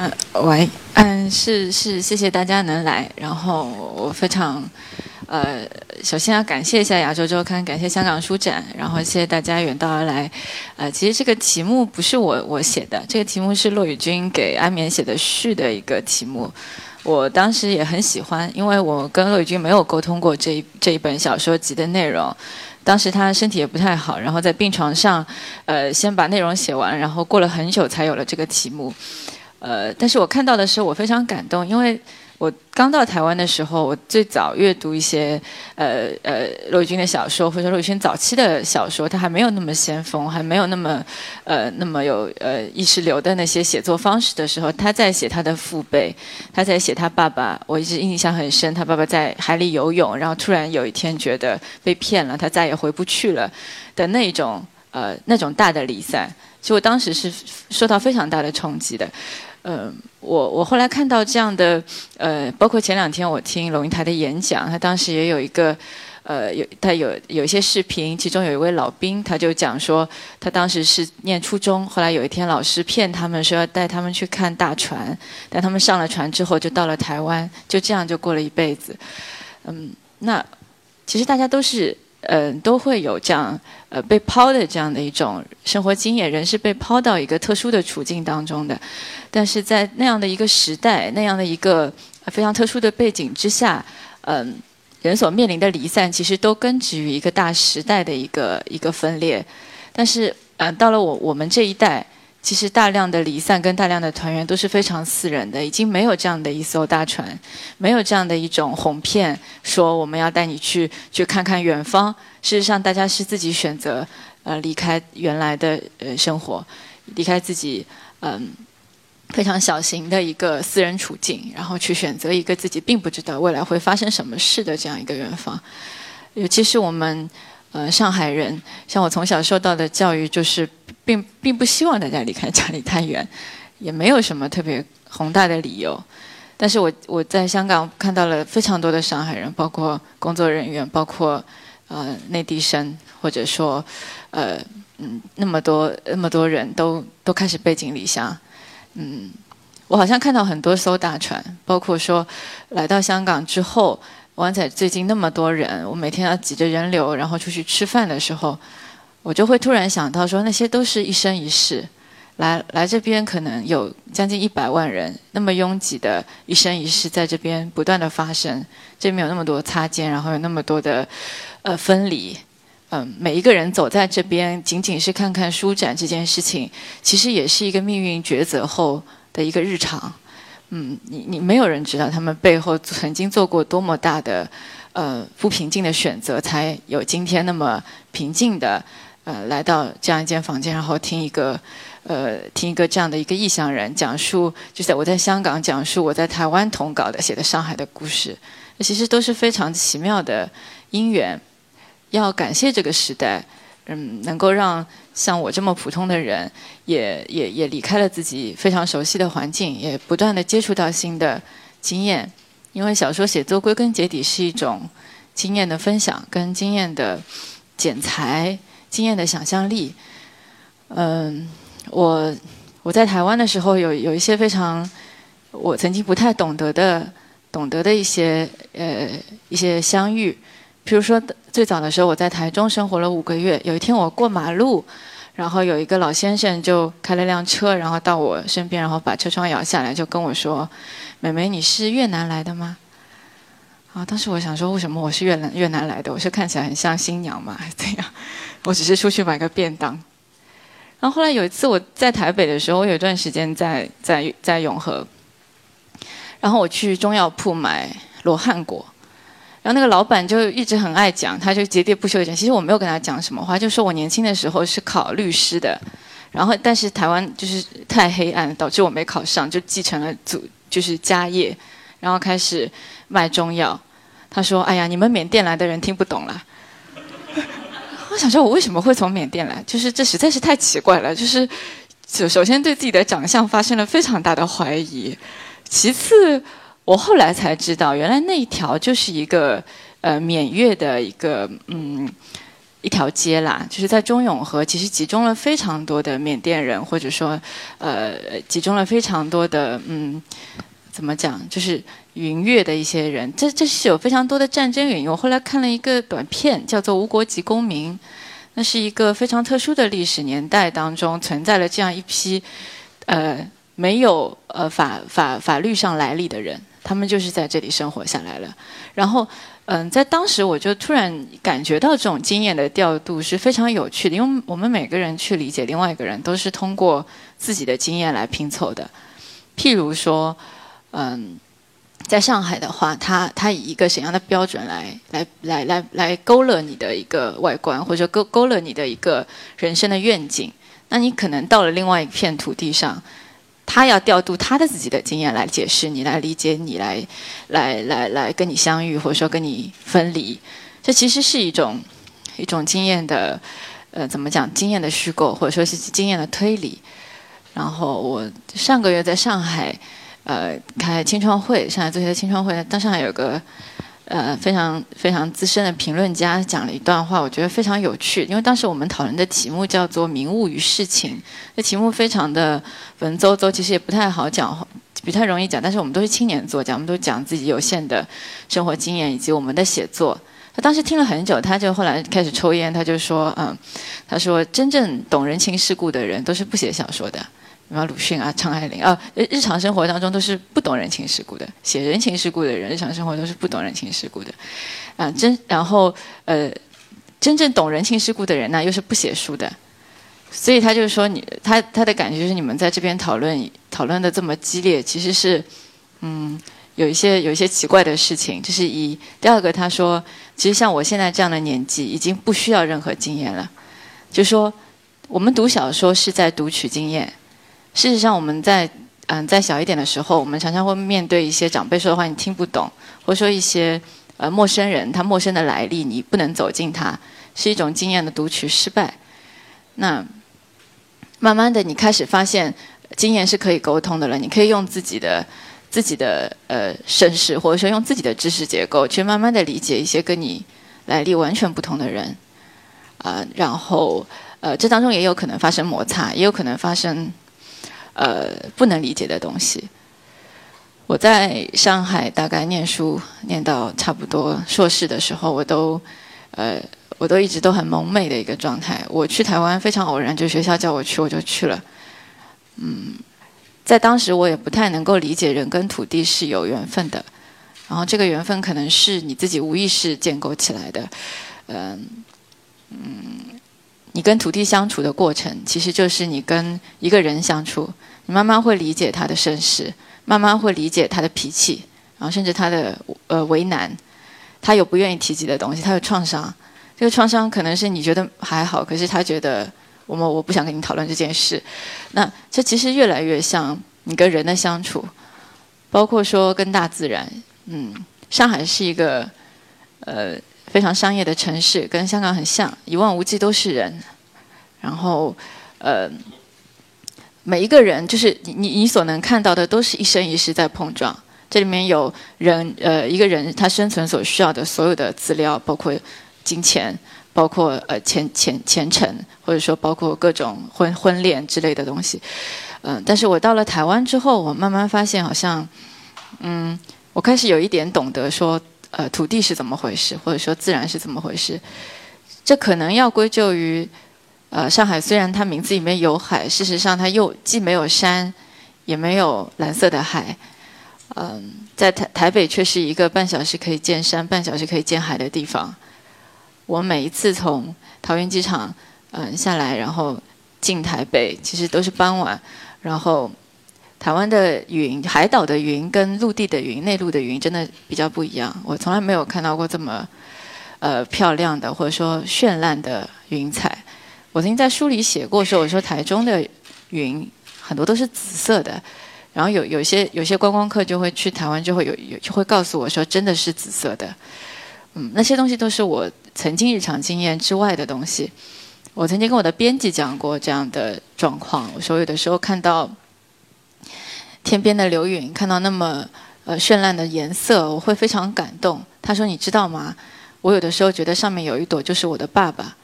嗯，喂，嗯，是是，谢谢大家能来，然后我非常，呃，首先要感谢一下亚洲周刊，感谢香港书展，然后谢谢大家远道而来，呃，其实这个题目不是我我写的，这个题目是骆宇军给安眠写的序的一个题目，我当时也很喜欢，因为我跟骆宇军没有沟通过这一这一本小说集的内容，当时他身体也不太好，然后在病床上，呃，先把内容写完，然后过了很久才有了这个题目。呃，但是我看到的时候，我非常感动，因为我刚到台湾的时候，我最早阅读一些呃呃骆宇军的小说，或者骆宇军早期的小说，他还没有那么先锋，还没有那么呃那么有呃意识流的那些写作方式的时候，他在写他的父辈，他在写他爸爸，我一直印象很深，他爸爸在海里游泳，然后突然有一天觉得被骗了，他再也回不去了的那种呃那种大的离散，其实我当时是受到非常大的冲击的。呃，我我后来看到这样的，呃，包括前两天我听龙应台的演讲，他当时也有一个，呃，有他有有一些视频，其中有一位老兵，他就讲说，他当时是念初中，后来有一天老师骗他们说要带他们去看大船，但他们上了船之后就到了台湾，就这样就过了一辈子。嗯，那其实大家都是。嗯，都会有这样呃被抛的这样的一种生活经验，人是被抛到一个特殊的处境当中的，但是在那样的一个时代，那样的一个非常特殊的背景之下，嗯，人所面临的离散，其实都根植于一个大时代的一个一个分裂，但是嗯，到了我我们这一代。其实大量的离散跟大量的团圆都是非常私人的，已经没有这样的一艘大船，没有这样的一种哄骗，说我们要带你去去看看远方。事实上，大家是自己选择，呃，离开原来的呃生活，离开自己嗯非常小型的一个私人处境，然后去选择一个自己并不知道未来会发生什么事的这样一个远方。尤其是我们。呃，上海人，像我从小受到的教育就是，并并不希望大家离开家里太远，也没有什么特别宏大的理由。但是我我在香港看到了非常多的上海人，包括工作人员，包括呃内地生，或者说呃嗯那么多那么多人都都开始背井离乡。嗯，我好像看到很多艘大船，包括说来到香港之后。湾仔最近那么多人，我每天要挤着人流，然后出去吃饭的时候，我就会突然想到说，那些都是一生一世，来来这边可能有将近一百万人，那么拥挤的一生一世在这边不断的发生，这边有那么多擦肩，然后有那么多的呃分离，嗯，每一个人走在这边，仅仅是看看书展这件事情，其实也是一个命运抉择后的一个日常。嗯，你你没有人知道他们背后曾经做过多么大的，呃，不平静的选择，才有今天那么平静的，呃，来到这样一间房间，然后听一个，呃，听一个这样的一个异乡人讲述，就在我在香港讲述我在台湾同稿的写的上海的故事，其实都是非常奇妙的因缘，要感谢这个时代。嗯，能够让像我这么普通的人，也也也离开了自己非常熟悉的环境，也不断的接触到新的经验。因为小说写作归根结底是一种经验的分享，跟经验的剪裁、经验的想象力。嗯，我我在台湾的时候，有有一些非常我曾经不太懂得的、懂得的一些呃一些相遇。比如说，最早的时候我在台中生活了五个月。有一天我过马路，然后有一个老先生就开了辆车，然后到我身边，然后把车窗摇下来，就跟我说：“美眉，你是越南来的吗？”啊，当时我想说，为什么我是越南越南来的？我是看起来很像新娘吗？还是怎样？我只是出去买个便当。然后后来有一次我在台北的时候，我有一段时间在在在永和，然后我去中药铺买罗汉果。然后那个老板就一直很爱讲，他就喋喋不休讲。其实我没有跟他讲什么话，就说我年轻的时候是考律师的，然后但是台湾就是太黑暗，导致我没考上，就继承了祖就是家业，然后开始卖中药。他说：“哎呀，你们缅甸来的人听不懂了。”我想说，我为什么会从缅甸来？就是这实在是太奇怪了。就是首首先对自己的长相发生了非常大的怀疑，其次。我后来才知道，原来那一条就是一个呃缅越的一个嗯一条街啦，就是在中永和，其实集中了非常多的缅甸人，或者说，呃，集中了非常多的嗯，怎么讲，就是云越的一些人。这这是有非常多的战争原因。我后来看了一个短片，叫做《无国籍公民》，那是一个非常特殊的历史年代当中存在了这样一批，呃，没有呃法法法律上来历的人，他们就是在这里生活下来了，然后。嗯，在当时我就突然感觉到这种经验的调度是非常有趣的，因为我们每个人去理解另外一个人，都是通过自己的经验来拼凑的。譬如说，嗯，在上海的话，他他以一个什么样的标准来来来来来勾勒你的一个外观，或者勾勾勒你的一个人生的愿景，那你可能到了另外一片土地上。他要调度他的自己的经验来解释你，来理解你，来，来，来，来跟你相遇，或者说跟你分离。这其实是一种一种经验的，呃，怎么讲？经验的虚构，或者说是经验的推理。然后我上个月在上海，呃，开青创会，上海做些青创会，当上海有个。呃，非常非常资深的评论家讲了一段话，我觉得非常有趣。因为当时我们讨论的题目叫做“名物与事情”，这题目非常的文绉绉，其实也不太好讲，不太容易讲。但是我们都是青年作家，我们都讲自己有限的生活经验以及我们的写作。他当时听了很久，他就后来开始抽烟，他就说：“嗯，他说真正懂人情世故的人都是不写小说的。”什么鲁迅啊、张爱玲啊，日常生活当中都是不懂人情世故的。写人情世故的人，日常生活都是不懂人情世故的。啊，真然后呃，真正懂人情世故的人呢，又是不写书的。所以他就是说，你他他的感觉就是，你们在这边讨论讨论的这么激烈，其实是嗯，有一些有一些奇怪的事情。这是一第二个，他说，其实像我现在这样的年纪，已经不需要任何经验了。就说我们读小说是在读取经验。事实上，我们在嗯在小一点的时候，我们常常会面对一些长辈说的话，你听不懂，或者说一些呃陌生人他陌生的来历，你不能走近他，是一种经验的读取失败。那慢慢的，你开始发现经验是可以沟通的了，你可以用自己的自己的呃身世，或者说用自己的知识结构，去慢慢的理解一些跟你来历完全不同的人啊，然后呃这当中也有可能发生摩擦，也有可能发生。呃，不能理解的东西。我在上海大概念书，念到差不多硕士的时候，我都，呃，我都一直都很蒙昧的一个状态。我去台湾非常偶然，就学校叫我去，我就去了。嗯，在当时我也不太能够理解人跟土地是有缘分的，然后这个缘分可能是你自己无意识建构起来的。嗯，嗯，你跟土地相处的过程，其实就是你跟一个人相处。你慢慢会理解他的身世，慢慢会理解他的脾气，然后甚至他的呃为难，他有不愿意提及的东西，他有创伤。这个创伤可能是你觉得还好，可是他觉得我们我不想跟你讨论这件事。那这其实越来越像你跟人的相处，包括说跟大自然。嗯，上海是一个呃非常商业的城市，跟香港很像，一望无际都是人，然后呃。每一个人，就是你你你所能看到的，都是一生一世在碰撞。这里面有人，呃，一个人他生存所需要的所有的资料，包括金钱，包括呃前前前程，或者说包括各种婚婚恋之类的东西。嗯，但是我到了台湾之后，我慢慢发现，好像，嗯，我开始有一点懂得说，呃，土地是怎么回事，或者说自然是怎么回事。这可能要归咎于。呃，上海虽然它名字里面有海，事实上它又既没有山，也没有蓝色的海。嗯，在台台北却是一个半小时可以见山、半小时可以见海的地方。我每一次从桃园机场嗯下来，然后进台北，其实都是傍晚。然后台湾的云、海岛的云跟陆地的云、内陆的云真的比较不一样。我从来没有看到过这么呃漂亮的，或者说绚烂的云彩。我曾经在书里写过，说我说台中的云很多都是紫色的，然后有有些有些观光客就会去台湾，就会有有就会告诉我说真的是紫色的，嗯，那些东西都是我曾经日常经验之外的东西。我曾经跟我的编辑讲过这样的状况，我说有的时候看到天边的流云，看到那么呃绚烂的颜色，我会非常感动。他说你知道吗？我有的时候觉得上面有一朵就是我的爸爸。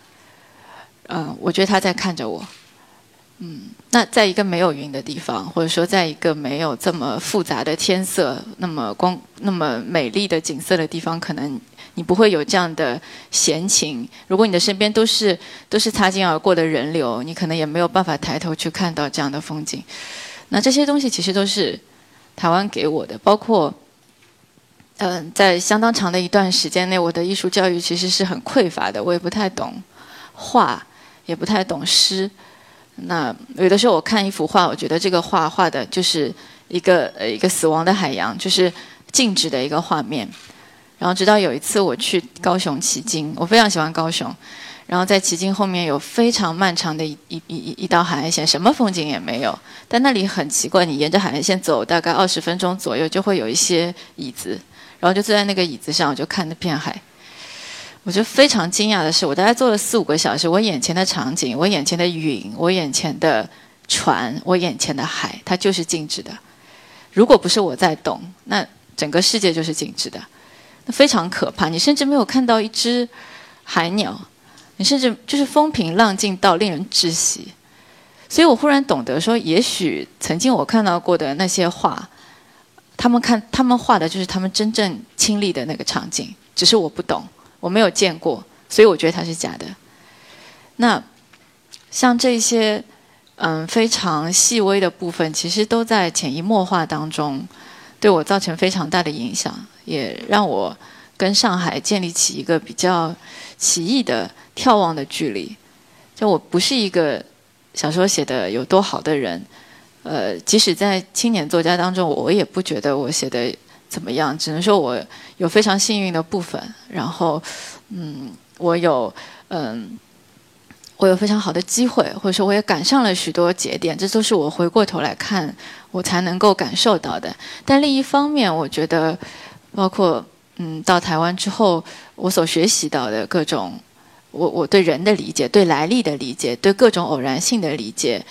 嗯，我觉得他在看着我。嗯，那在一个没有云的地方，或者说在一个没有这么复杂的天色、那么光、那么美丽的景色的地方，可能你不会有这样的闲情。如果你的身边都是都是擦肩而过的人流，你可能也没有办法抬头去看到这样的风景。那这些东西其实都是台湾给我的，包括嗯，在相当长的一段时间内，我的艺术教育其实是很匮乏的，我也不太懂画，也不太懂诗。那有的时候我看一幅画，我觉得这个画画的就是一个呃一个死亡的海洋，就是静止的一个画面。然后直到有一次我去高雄旗津，我非常喜欢高雄。然后在旗津后面有非常漫长的一一一一道海岸线，什么风景也没有。但那里很奇怪，你沿着海岸线走大概二十分钟左右，就会有一些椅子，然后就坐在那个椅子上，我就看那片海。我觉得非常惊讶的是，我大概坐了四五个小时，我眼前的场景，我眼前的云，我眼前的船，我眼前的海，它就是静止的。如果不是我在动，那整个世界就是静止的，那非常可怕。你甚至没有看到一只海鸟，你甚至就是风平浪静到令人窒息。所以我忽然懂得说，也许曾经我看到过的那些画，他们看他们画的就是他们真正亲历的那个场景，只是我不懂。我没有见过，所以我觉得它是假的。那像这些嗯非常细微的部分，其实都在潜移默化当中对我造成非常大的影响，也让我跟上海建立起一个比较奇异的眺望的距离。就我不是一个小说写的有多好的人，呃，即使在青年作家当中，我也不觉得我写的。怎么样？只能说我有非常幸运的部分，然后，嗯，我有，嗯，我有非常好的机会，或者说我也赶上了许多节点，这都是我回过头来看我才能够感受到的。但另一方面，我觉得，包括嗯，到台湾之后，我所学习到的各种，我我对人的理解、对来历的理解、对各种偶然性的理解，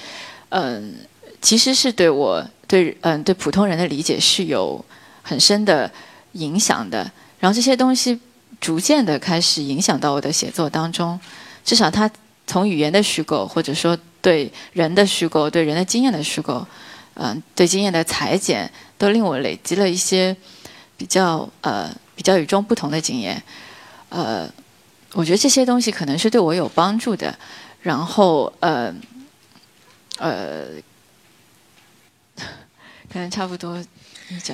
嗯，其实是对我对嗯对普通人的理解是有。很深的影响的，然后这些东西逐渐的开始影响到我的写作当中。至少它从语言的虚构，或者说对人的虚构、对人的经验的虚构，嗯，对经验的裁剪，都令我累积了一些比较呃比较与众不同的经验。呃，我觉得这些东西可能是对我有帮助的。然后呃呃，可能差不多。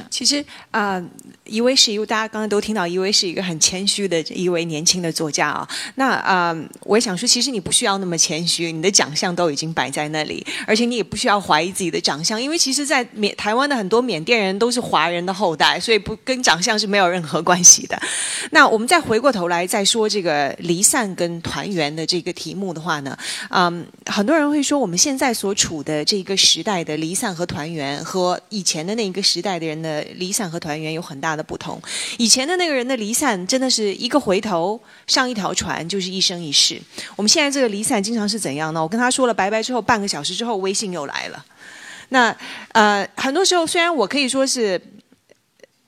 其实啊，一位是一位，大家刚刚都听到，一位是一个很谦虚的一位年轻的作家啊。那啊，我也想说，其实你不需要那么谦虚，你的长相都已经摆在那里，而且你也不需要怀疑自己的长相，因为其实，在缅台湾的很多缅甸人都是华人的后代，所以不跟长相是没有任何关系的。那我们再回过头来再说这个离散跟团圆的这个题目的话呢，嗯，很多人会说，我们现在所处的这个时代的离散和团圆，和以前的那一个时代的。人的离散和团圆有很大的不同。以前的那个人的离散，真的是一个回头上一条船就是一生一世。我们现在这个离散经常是怎样呢？我跟他说了拜拜之后，半个小时之后微信又来了。那呃，很多时候虽然我可以说是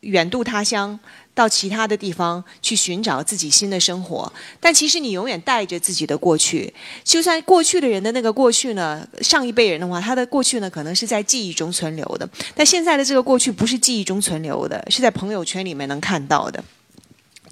远渡他乡。到其他的地方去寻找自己新的生活，但其实你永远带着自己的过去。就算过去的人的那个过去呢，上一辈人的话，他的过去呢可能是在记忆中存留的，但现在的这个过去不是记忆中存留的，是在朋友圈里面能看到的。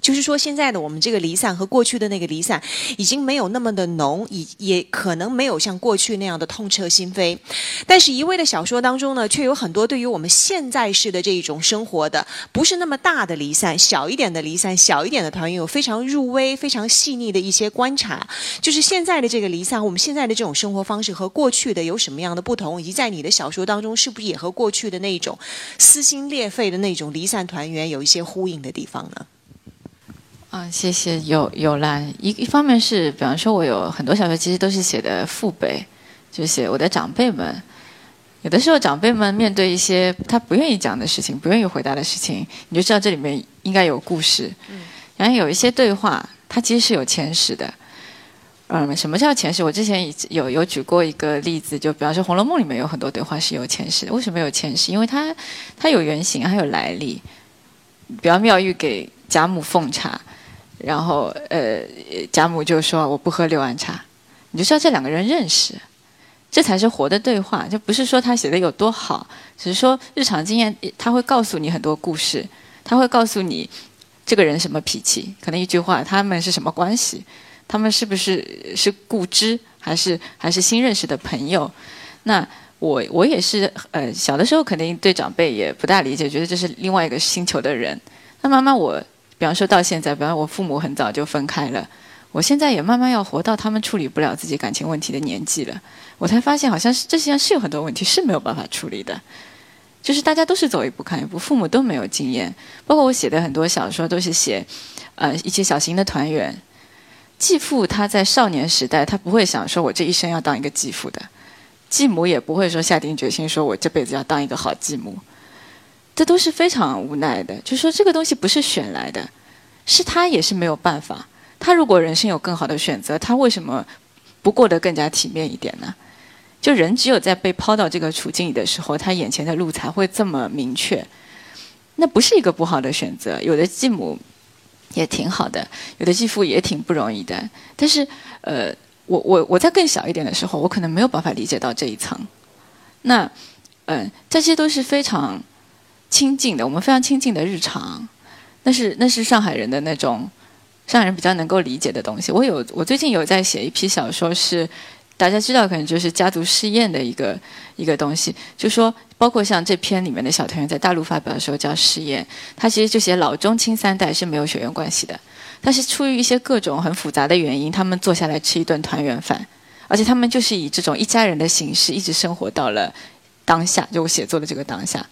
就是说，现在的我们这个离散和过去的那个离散，已经没有那么的浓，也也可能没有像过去那样的痛彻心扉。但是，一位的小说当中呢，却有很多对于我们现在式的这一种生活的，不是那么大的离散，小一点的离散，小一点的团圆，有非常入微、非常细腻的一些观察。就是现在的这个离散，我们现在的这种生活方式和过去的有什么样的不同，以及在你的小说当中，是不是也和过去的那种撕心裂肺的那种离散团圆有一些呼应的地方呢？嗯，谢谢有有兰。一一方面是，比方说，我有很多小说，其实都是写的父辈，就写我的长辈们。有的时候，长辈们面对一些他不愿意讲的事情，不愿意回答的事情，你就知道这里面应该有故事。嗯。然后有一些对话，它其实是有前世的。嗯，什么叫前世？我之前有有举过一个例子，就比方说《红楼梦》里面有很多对话是有前世的。为什么有前世？因为它它有原型，还有来历。比方妙玉给贾母奉茶。然后，呃，贾母就说：“我不喝六安茶。”你就知道这两个人认识，这才是活的对话，就不是说他写的有多好，只是说日常经验，他会告诉你很多故事，他会告诉你这个人什么脾气，可能一句话，他们是什么关系，他们是不是是故知，还是还是新认识的朋友？那我我也是，呃，小的时候肯定对长辈也不大理解，觉得这是另外一个星球的人。那慢慢我，比方说到现在，比方我父母很早就分开了。我现在也慢慢要活到他们处理不了自己感情问题的年纪了，我才发现好像是这世界上是有很多问题是没有办法处理的，就是大家都是走一步看一步，父母都没有经验，包括我写的很多小说都是写，呃一些小型的团圆，继父他在少年时代他不会想说我这一生要当一个继父的，继母也不会说下定决心说我这辈子要当一个好继母，这都是非常无奈的，就是说这个东西不是选来的，是他也是没有办法。他如果人生有更好的选择，他为什么不过得更加体面一点呢？就人只有在被抛到这个处境里的时候，他眼前的路才会这么明确。那不是一个不好的选择。有的继母也挺好的，有的继父也挺不容易的。但是，呃，我我我在更小一点的时候，我可能没有办法理解到这一层。那，嗯，这些都是非常亲近的，我们非常亲近的日常。那是那是上海人的那种。上海人比较能够理解的东西，我有我最近有在写一批小说，是大家知道可能就是家族试验的一个一个东西，就说包括像这篇里面的小团圆，在大陆发表的时候叫试验，他其实就写老中青三代是没有血缘关系的，但是出于一些各种很复杂的原因，他们坐下来吃一顿团圆饭，而且他们就是以这种一家人的形式一直生活到了当下，就我写作的这个当下，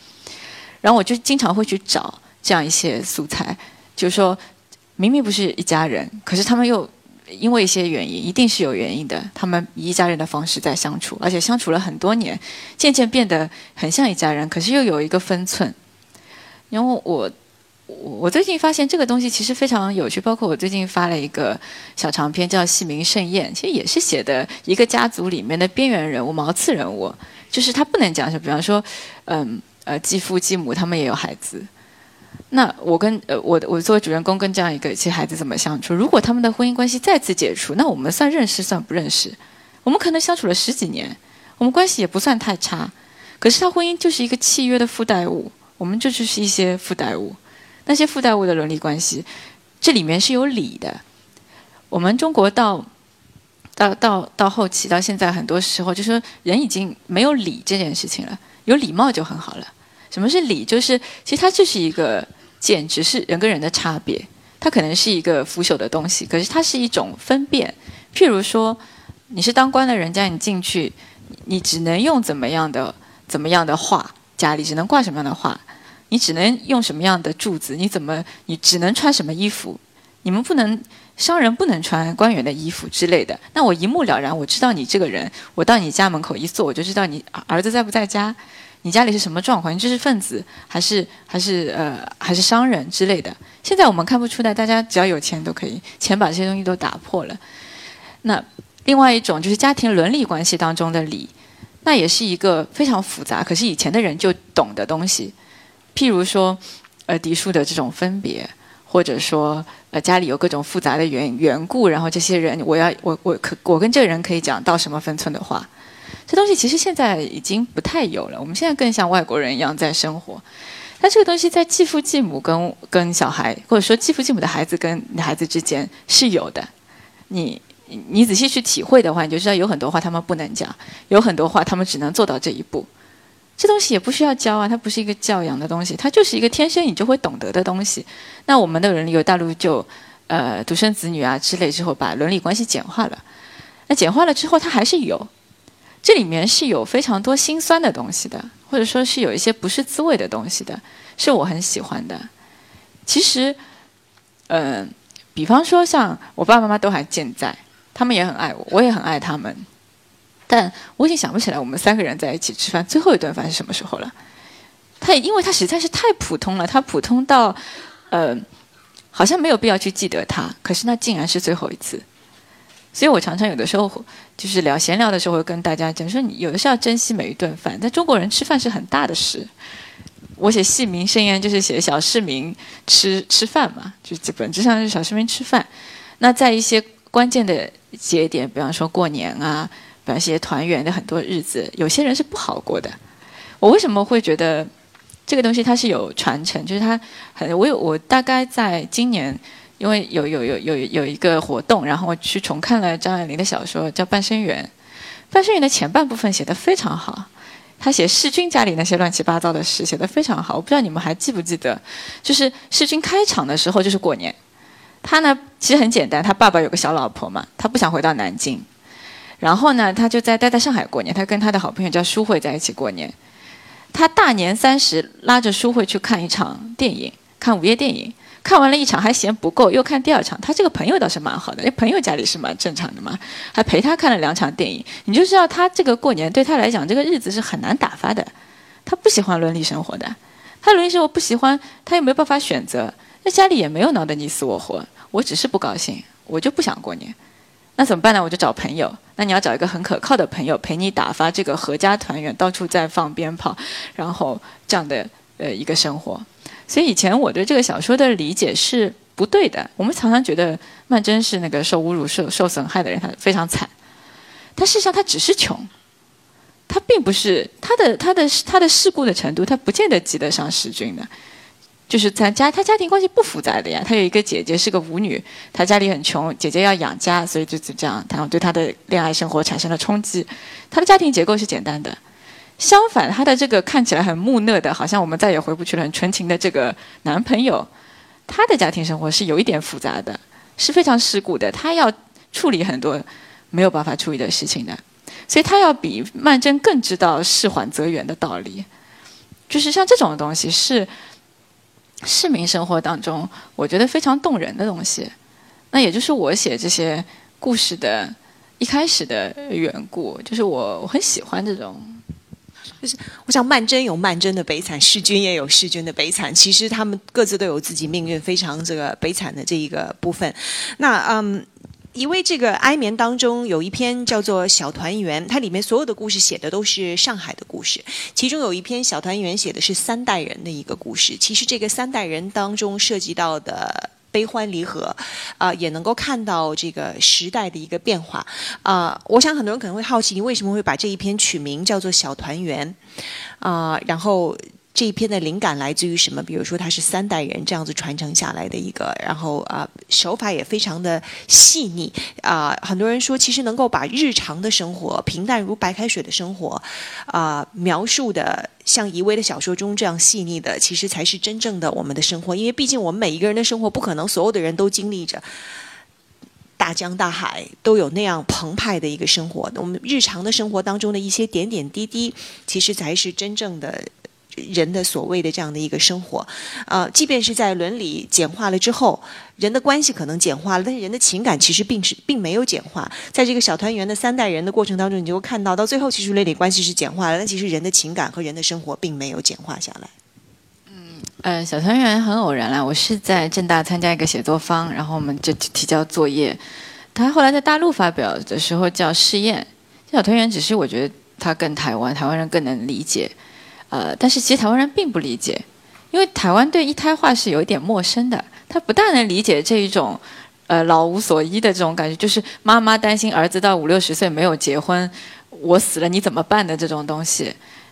然后我就经常会去找这样一些素材，就是说。明明不是一家人，可是他们又因为一些原因，一定是有原因的。他们以一家人的方式在相处，而且相处了很多年，渐渐变得很像一家人。可是又有一个分寸。然后我我我最近发现这个东西其实非常有趣。包括我最近发了一个小长篇叫《戏名盛宴》，其实也是写的一个家族里面的边缘人物、毛刺人物，就是他不能讲，就比方说，嗯呃，继父继母他们也有孩子。那我跟呃我我作为主人公跟这样一个其实孩子怎么相处？如果他们的婚姻关系再次解除，那我们算认识算不认识？我们可能相处了十几年，我们关系也不算太差，可是他婚姻就是一个契约的附带物，我们就就是一些附带物，那些附带物的伦理关系，这里面是有理的。我们中国到到到到后期到现在，很多时候就说人已经没有礼这件事情了，有礼貌就很好了。什么是礼？就是其实它就是一个简直是人跟人的差别。它可能是一个腐朽的东西，可是它是一种分辨。譬如说，你是当官的人家，你进去，你只能用怎么样的怎么样的画，家里只能挂什么样的画，你只能用什么样的柱子，你怎么你只能穿什么衣服？你们不能商人不能穿官员的衣服之类的。那我一目了然，我知道你这个人，我到你家门口一坐，我就知道你儿子在不在家。你家里是什么状况？你知识分子还是还是呃还是商人之类的？现在我们看不出来，大家只要有钱都可以，钱把这些东西都打破了。那另外一种就是家庭伦理关系当中的礼，那也是一个非常复杂，可是以前的人就懂的东西。譬如说，呃，嫡庶的这种分别，或者说呃家里有各种复杂的缘缘故，然后这些人，我要我我可我跟这个人可以讲到什么分寸的话。这东西其实现在已经不太有了，我们现在更像外国人一样在生活。但这个东西在继父继母跟跟小孩，或者说继父继母的孩子跟孩子之间是有的。你你仔细去体会的话，你就知道有很多话他们不能讲，有很多话他们只能做到这一步。这东西也不需要教啊，它不是一个教养的东西，它就是一个天生你就会懂得的东西。那我们的伦理有大陆就呃独生子女啊之类之后，把伦理关系简化了。那简化了之后，它还是有。这里面是有非常多心酸的东西的，或者说是有一些不是滋味的东西的，是我很喜欢的。其实，嗯，比方说像我爸爸妈妈都还健在，他们也很爱我，我也很爱他们。但我已经想不起来我们三个人在一起吃饭最后一顿饭是什么时候了。他因为他实在是太普通了，他普通到，呃，好像没有必要去记得他，可是那竟然是最后一次。所以我常常有的时候就是聊闲聊的时候，会跟大家讲说，你有的是要珍惜每一顿饭。但中国人吃饭是很大的事。我写戏名盛宴就是写小市民吃吃饭嘛，就本质上是小市民吃饭。那在一些关键的节点，比方说过年啊，比方一些团圆的很多日子，有些人是不好过的。我为什么会觉得这个东西它是有传承？就是它很，我有我大概在今年，因为有有有有有一个活动，然后我去重看了张爱玲的小说，叫《半生缘》。《半生缘》的前半部分写得非常好，他写世君家里那些乱七八糟的事写得非常好。我不知道你们还记不记得，就是世君开场的时候就是过年。他呢，其实很简单，他爸爸有个小老婆嘛，他不想回到南京，然后呢，他就在待在上海过年。他跟他的好朋友叫舒慧在一起过年。他大年三十拉着舒慧去看一场电影，看午夜电影，看完了一场还嫌不够，又看第二场。他这个朋友倒是蛮好的，那朋友家里是蛮正常的嘛，还陪他看了两场电影。你就知道他这个过年对他来讲，这个日子是很难打发的。他不喜欢伦理生活的，他伦理生活不喜欢，他又没办法选择。那家里也没有闹得你死我活，我只是不高兴，我就不想过年，那怎么办呢？我就找朋友，那你要找一个很可靠的朋友陪你打发这个阖家团圆，到处在放鞭炮，然后这样的呃一个生活。所以以前我对这个小说的理解是不对的。我们常常觉得曼桢是那个受侮辱、受受损害的人，他非常惨，但事实上他只是穷，他并不是他的他的他的事故的程度，他不见得及得上世君的。就是在家，他家庭关系不复杂的呀。他有一个姐姐是个舞女，他家里很穷，姐姐要养家，所以就是这样，然后对他的恋爱生活产生了冲击。他的家庭结构是简单的，相反，他的这个看起来很木讷的，好像我们再也回不去了，很纯情的这个男朋友，他的家庭生活是有一点复杂的，是非常世故的，他要处理很多没有办法处理的事情的，所以他要比曼桢更知道事缓则圆的道理，就是像这种东西是。市民生活当中，我觉得非常动人的东西，那也就是我写这些故事的一开始的缘故，就是我我很喜欢这种，就是我想曼桢有曼桢的悲惨，世君也有世君的悲惨，其实他们各自都有自己命运非常这个悲惨的这一个部分，那嗯。因为这个哀眠当中有一篇叫做《小团圆》，它里面所有的故事写的都是上海的故事。其中有一篇《小团圆》写的是三代人的一个故事。其实这个三代人当中涉及到的悲欢离合，啊，也能够看到这个时代的一个变化。啊，我想很多人可能会好奇，你为什么会把这一篇取名叫做《小团圆》？啊，然后。这一篇的灵感来自于什么？比如说，它是三代人这样子传承下来的一个，然后啊，手法也非常的细腻啊。很多人说，其实能够把日常的生活、平淡如白开水的生活，啊，描述的像余威的小说中这样细腻的，其实才是真正的我们的生活。因为毕竟我们每一个人的生活不可能所有的人都经历着大江大海，都有那样澎湃的一个生活。我们日常的生活当中的一些点点滴滴，其实才是真正的。人的所谓的这样的一个生活，呃，即便是在伦理简化了之后，人的关系可能简化了，但是人的情感其实并是并没有简化。在这个小团圆的三代人的过程当中，你就会看到，到最后其实伦理关系是简化了，但其实人的情感和人的生活并没有简化下来。嗯，呃，小团圆很偶然啦，我是在正大参加一个写作坊，然后我们就提交作业，他后来在大陆发表的时候叫试验。小团圆只是我觉得他更台湾，台湾人更能理解。呃，但是其实台湾人并不理解，因为台湾对一胎化是有一点陌生的。他不大能理解这一种，呃，老无所依的这种感觉，就是妈妈担心儿子到五六十岁没有结婚，我死了你怎么办的这种东西。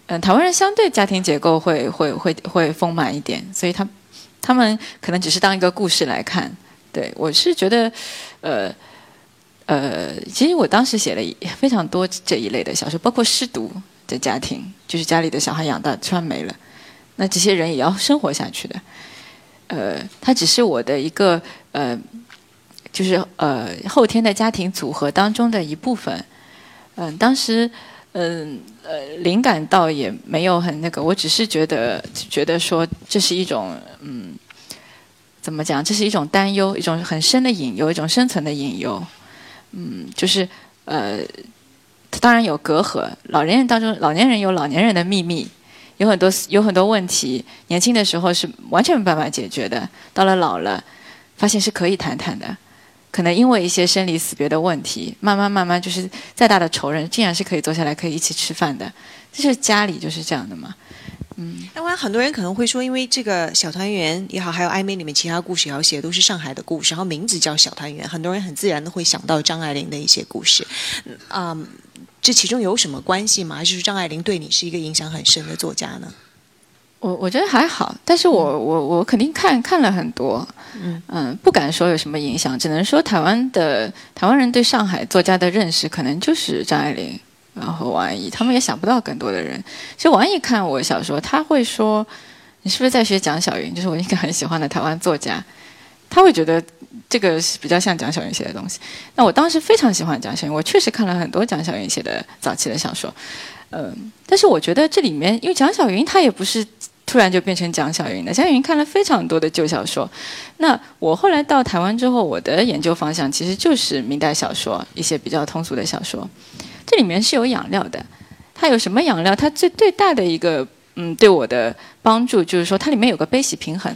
嗯，台湾人相对家庭结构会会会会丰满一点，所以他他们可能只是当一个故事来看。对我是觉得，呃呃，其实我当时写了非常多这一类的小说，包括失独。的家庭就是家里的小孩养大突然没了，那这些人也要生活下去的。呃，他只是我的一个呃，就是呃后天的家庭组合当中的一部分。嗯，当时嗯呃灵感倒也没有很那个，我只是觉得觉得说这是一种嗯怎么讲，这是一种担忧，一种很深的隐忧，一种生存的隐忧。嗯，就是呃。当然有隔阂，老年人当中，老年人有老年人的秘密，有很多有很多问题，年轻的时候是完全没办法解决的，到了老了，发现是可以谈谈的，可能因为一些生离死别的问题，慢慢慢慢就是再大的仇人，竟然是可以坐下来可以一起吃饭的，这是家里就是这样的嘛。嗯，那我想很多人可能会说，因为这个小团圆也好，还有暧昧里面其他故事也要写，都是上海的故事，然后名字叫小团圆，很多人很自然的会想到张爱玲的一些故事，嗯，这其中有什么关系吗？还是说张爱玲对你是一个影响很深的作家呢？我我觉得还好，但是我我我肯定看看了很多，嗯嗯，不敢说有什么影响，只能说台湾的台湾人对上海作家的认识，可能就是张爱玲。然后王安忆，他们也想不到更多的人。其实王安忆看我小说，他会说：“你是不是在学蒋小云？就是我一个很喜欢的台湾作家。”他会觉得这个是比较像蒋小云写的东西。那我当时非常喜欢蒋小云，我确实看了很多蒋小云写的早期的小说。嗯，但是我觉得这里面，因为蒋小云她也不是突然就变成蒋小云的。蒋小云看了非常多的旧小说。那我后来到台湾之后，我的研究方向其实就是明代小说，一些比较通俗的小说。这里面是有养料的，它有什么养料？它最最大的一个嗯，对我的帮助就是说，它里面有个悲喜平衡。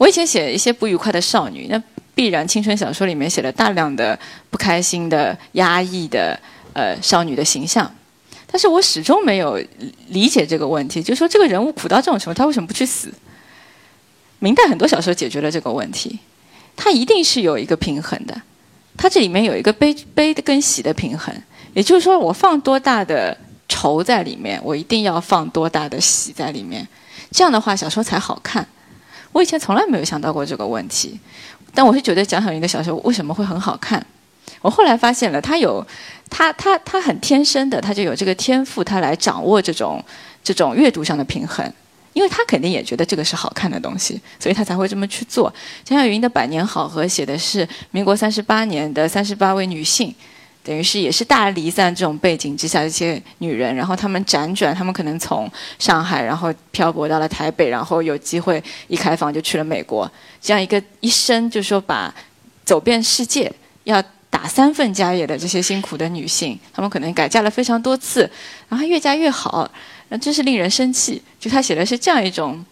我以前写一些不愉快的少女，那必然青春小说里面写了大量的不开心的、压抑的呃少女的形象，但是我始终没有理解这个问题，就是说这个人物苦到这种程度，他为什么不去死？明代很多小说解决了这个问题，它一定是有一个平衡的，它这里面有一个悲悲的跟喜的平衡。也就是说，我放多大的愁在里面，我一定要放多大的喜在里面，这样的话小说才好看。我以前从来没有想到过这个问题，但我是觉得蒋小云的小说为什么会很好看？我后来发现了，他有他他他很天生的，他就有这个天赋，他来掌握这种这种阅读上的平衡，因为他肯定也觉得这个是好看的东西，所以他才会这么去做。蒋小云的《百年好合》写的是民国三十八年的三十八位女性。等于是也是大离散这种背景之下的一些女人，然后她们辗转，她们可能从上海，然后漂泊到了台北，然后有机会一开房就去了美国，这样一个一生就说把走遍世界，要打三份家业的这些辛苦的女性，她们可能改嫁了非常多次，然后越嫁越好，那真是令人生气。就她写的是这样一种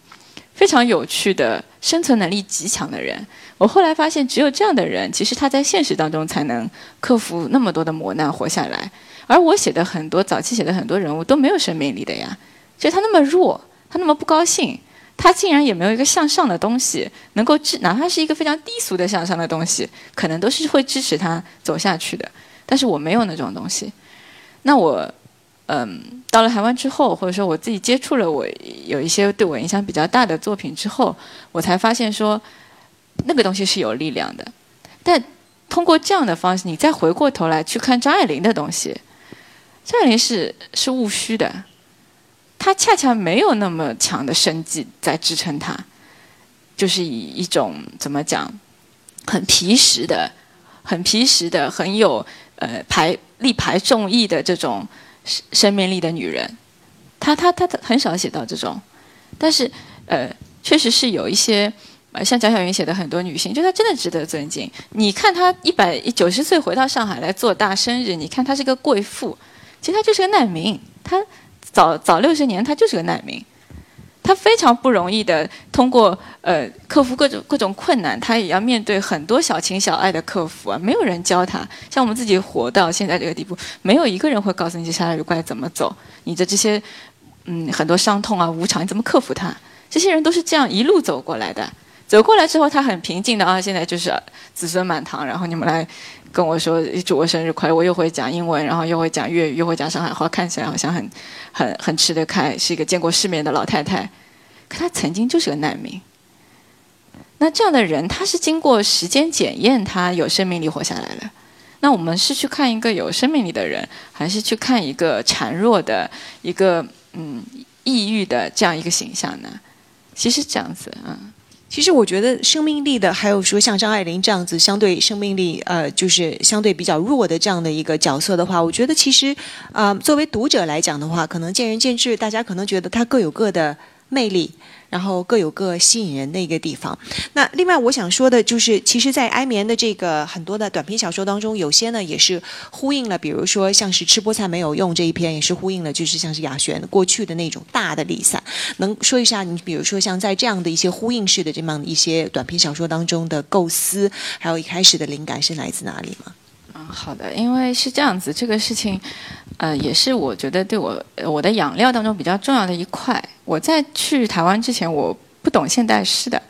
非常有趣的生存能力极强的人。我后来发现，只有这样的人，其实他在现实当中才能克服那么多的磨难活下来。而我写的很多早期写的很多人物都没有生命力的呀，就他那么弱，他那么不高兴，他竟然也没有一个向上的东西能够支，哪怕是一个非常低俗的向上的东西，可能都是会支持他走下去的。但是我没有那种东西。那我，嗯，到了台湾之后，或者说我自己接触了我有一些对我影响比较大的作品之后，我才发现说。那个东西是有力量的，但通过这样的方式，你再回过头来去看张爱玲的东西，张爱玲是是务虚的，她恰恰没有那么强的生计在支撑她，就是以一种怎么讲，很皮实的、很皮实的、很有呃排力排众议的这种生生命力的女人，她她她很少写到这种，但是呃，确实是有一些。像蒋小云写的很多女性，就她真的值得尊敬。你看她一百九十岁回到上海来做大生日，你看她是个贵妇，其实她就是个难民。她早早六十年，她就是个难民。她非常不容易的通过呃克服各种各种困难，她也要面对很多小情小爱的克服啊。没有人教她，像我们自己活到现在这个地步，没有一个人会告诉你接下来路该怎么走。你的这些嗯很多伤痛啊无常，你怎么克服它？这些人都是这样一路走过来的。走过来之后，他很平静的啊，现在就是子孙满堂，然后你们来跟我说祝我生日快乐，我又会讲英文，然后又会讲粤语，又会讲上海话，看起来好像很很很吃得开，是一个见过世面的老太太。可她曾经就是个难民。那这样的人，他是经过时间检验，他有生命力活下来了。那我们是去看一个有生命力的人，还是去看一个孱弱的、一个嗯抑郁的这样一个形象呢？其实这样子啊。其实我觉得生命力的，还有说像张爱玲这样子相对生命力呃，就是相对比较弱的这样的一个角色的话，我觉得其实啊，作为读者来讲的话，可能见仁见智，大家可能觉得他各有各的魅力。然后各有各吸引人的一个地方。那另外我想说的就是，其实，在安眠的这个很多的短篇小说当中，有些呢也是呼应了，比如说像是吃菠菜没有用这一篇，也是呼应了，就是像是雅璇过去的那种大的离散。能说一下你，比如说像在这样的一些呼应式的这样一些短篇小说当中的构思，还有一开始的灵感是来自哪里吗？嗯，好的，因为是这样子，这个事情，呃，也是我觉得对我我的养料当中比较重要的一块。我在去台湾之前，我不懂现代诗的。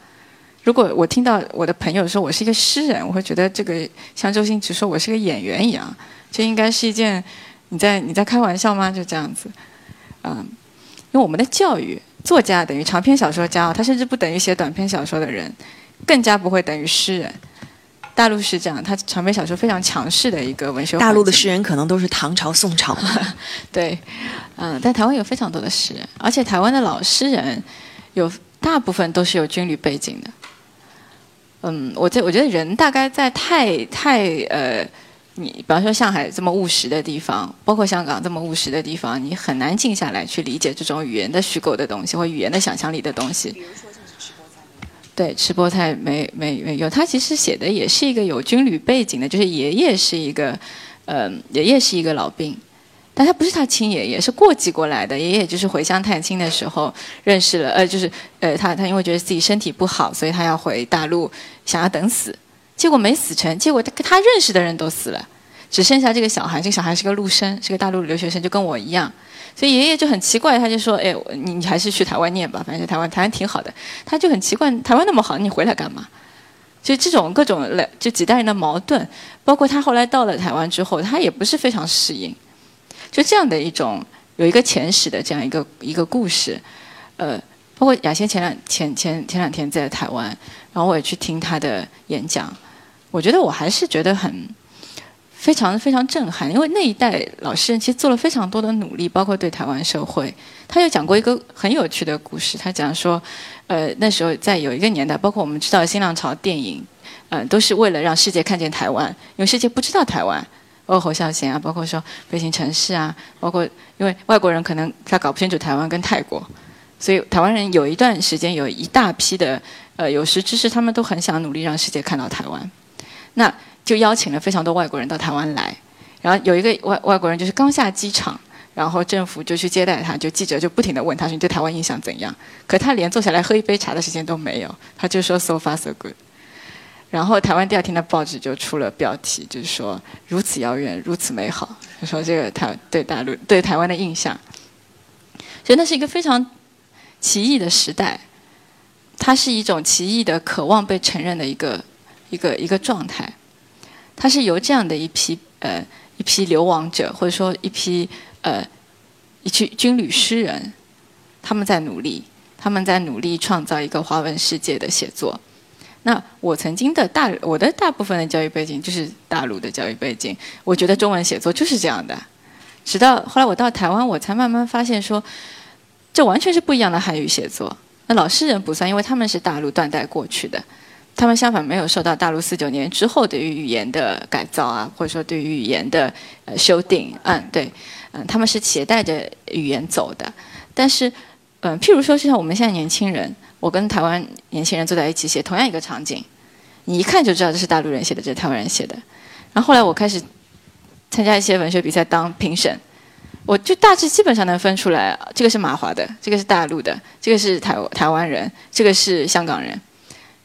如果我听到我的朋友说我是一个诗人，我会觉得这个像周星驰说我是个演员一样，这应该是一件你在你在开玩笑吗？就这样子，嗯，因为我们的教育，作家等于长篇小说家，他甚至不等于写短篇小说的人，更加不会等于诗人。大陆是这样，它长篇小说非常强势的一个文学。大陆的诗人可能都是唐朝、宋朝。对，嗯，但台湾有非常多的诗人，而且台湾的老诗人有大部分都是有军旅背景的。嗯，我这我觉得人大概在太太呃，你比方说上海这么务实的地方，包括香港这么务实的地方，你很难静下来去理解这种语言的虚构的东西或语言的想象力的东西。对，吃菠菜没没没有。他其实写的也是一个有军旅背景的，就是爷爷是一个，呃，爷爷是一个老兵，但他不是他亲爷爷，是过继过来的。爷爷就是回乡探亲的时候认识了，呃，就是呃，他他因为觉得自己身体不好，所以他要回大陆，想要等死，结果没死成，结果他他认识的人都死了，只剩下这个小孩，这个小孩是个陆生，是个大陆留学生，就跟我一样。所以爷爷就很奇怪，他就说：“哎，你你还是去台湾念吧，反正台湾台湾挺好的。”他就很奇怪，台湾那么好，你回来干嘛？就这种各种来，就几代人的矛盾，包括他后来到了台湾之后，他也不是非常适应。就这样的一种有一个前史的这样一个一个故事，呃，包括雅仙前两前前前两天在台湾，然后我也去听他的演讲，我觉得我还是觉得很。非常非常震撼，因为那一代老诗人其实做了非常多的努力，包括对台湾社会。他有讲过一个很有趣的故事，他讲说，呃，那时候在有一个年代，包括我们知道新浪潮电影，嗯，都是为了让世界看见台湾，因为世界不知道台湾，包括侯孝贤啊，包括说飞行城市啊，包括因为外国人可能他搞不清楚台湾跟泰国，所以台湾人有一段时间有一大批的呃有识之士，他们都很想努力让世界看到台湾。那就邀请了非常多外国人到台湾来，然后有一个外外国人就是刚下机场，然后政府就去接待他，就记者就不停的问他说你对台湾印象怎样？可他连坐下来喝一杯茶的时间都没有，他就说 so far so good。然后台湾第二天的报纸就出了标题，就是说如此遥远，如此美好，就说这个台对大陆对台湾的印象，所以那是一个非常奇异的时代，它是一种奇异的渴望被承认的一个一个一个状态。他是由这样的一批呃一批流亡者，或者说一批呃一群军旅诗人，他们在努力，他们在努力创造一个华文世界的写作。那我曾经的大我的大部分的教育背景就是大陆的教育背景，我觉得中文写作就是这样的。直到后来我到台湾，我才慢慢发现说，这完全是不一样的汉语写作。那老诗人不算，因为他们是大陆断代过去的。他们相反没有受到大陆四九年之后对于语言的改造啊，或者说对于语言的呃修订，嗯，对，嗯，他们是携带着语言走的。但是，嗯，譬如说，就像我们现在年轻人，我跟台湾年轻人坐在一起写同样一个场景，你一看就知道这是大陆人写的，这是台湾人写的。然后后来我开始参加一些文学比赛当评审，我就大致基本上能分出来，这个是马华的，这个是大陆的，这个是台台湾人，这个是香港人。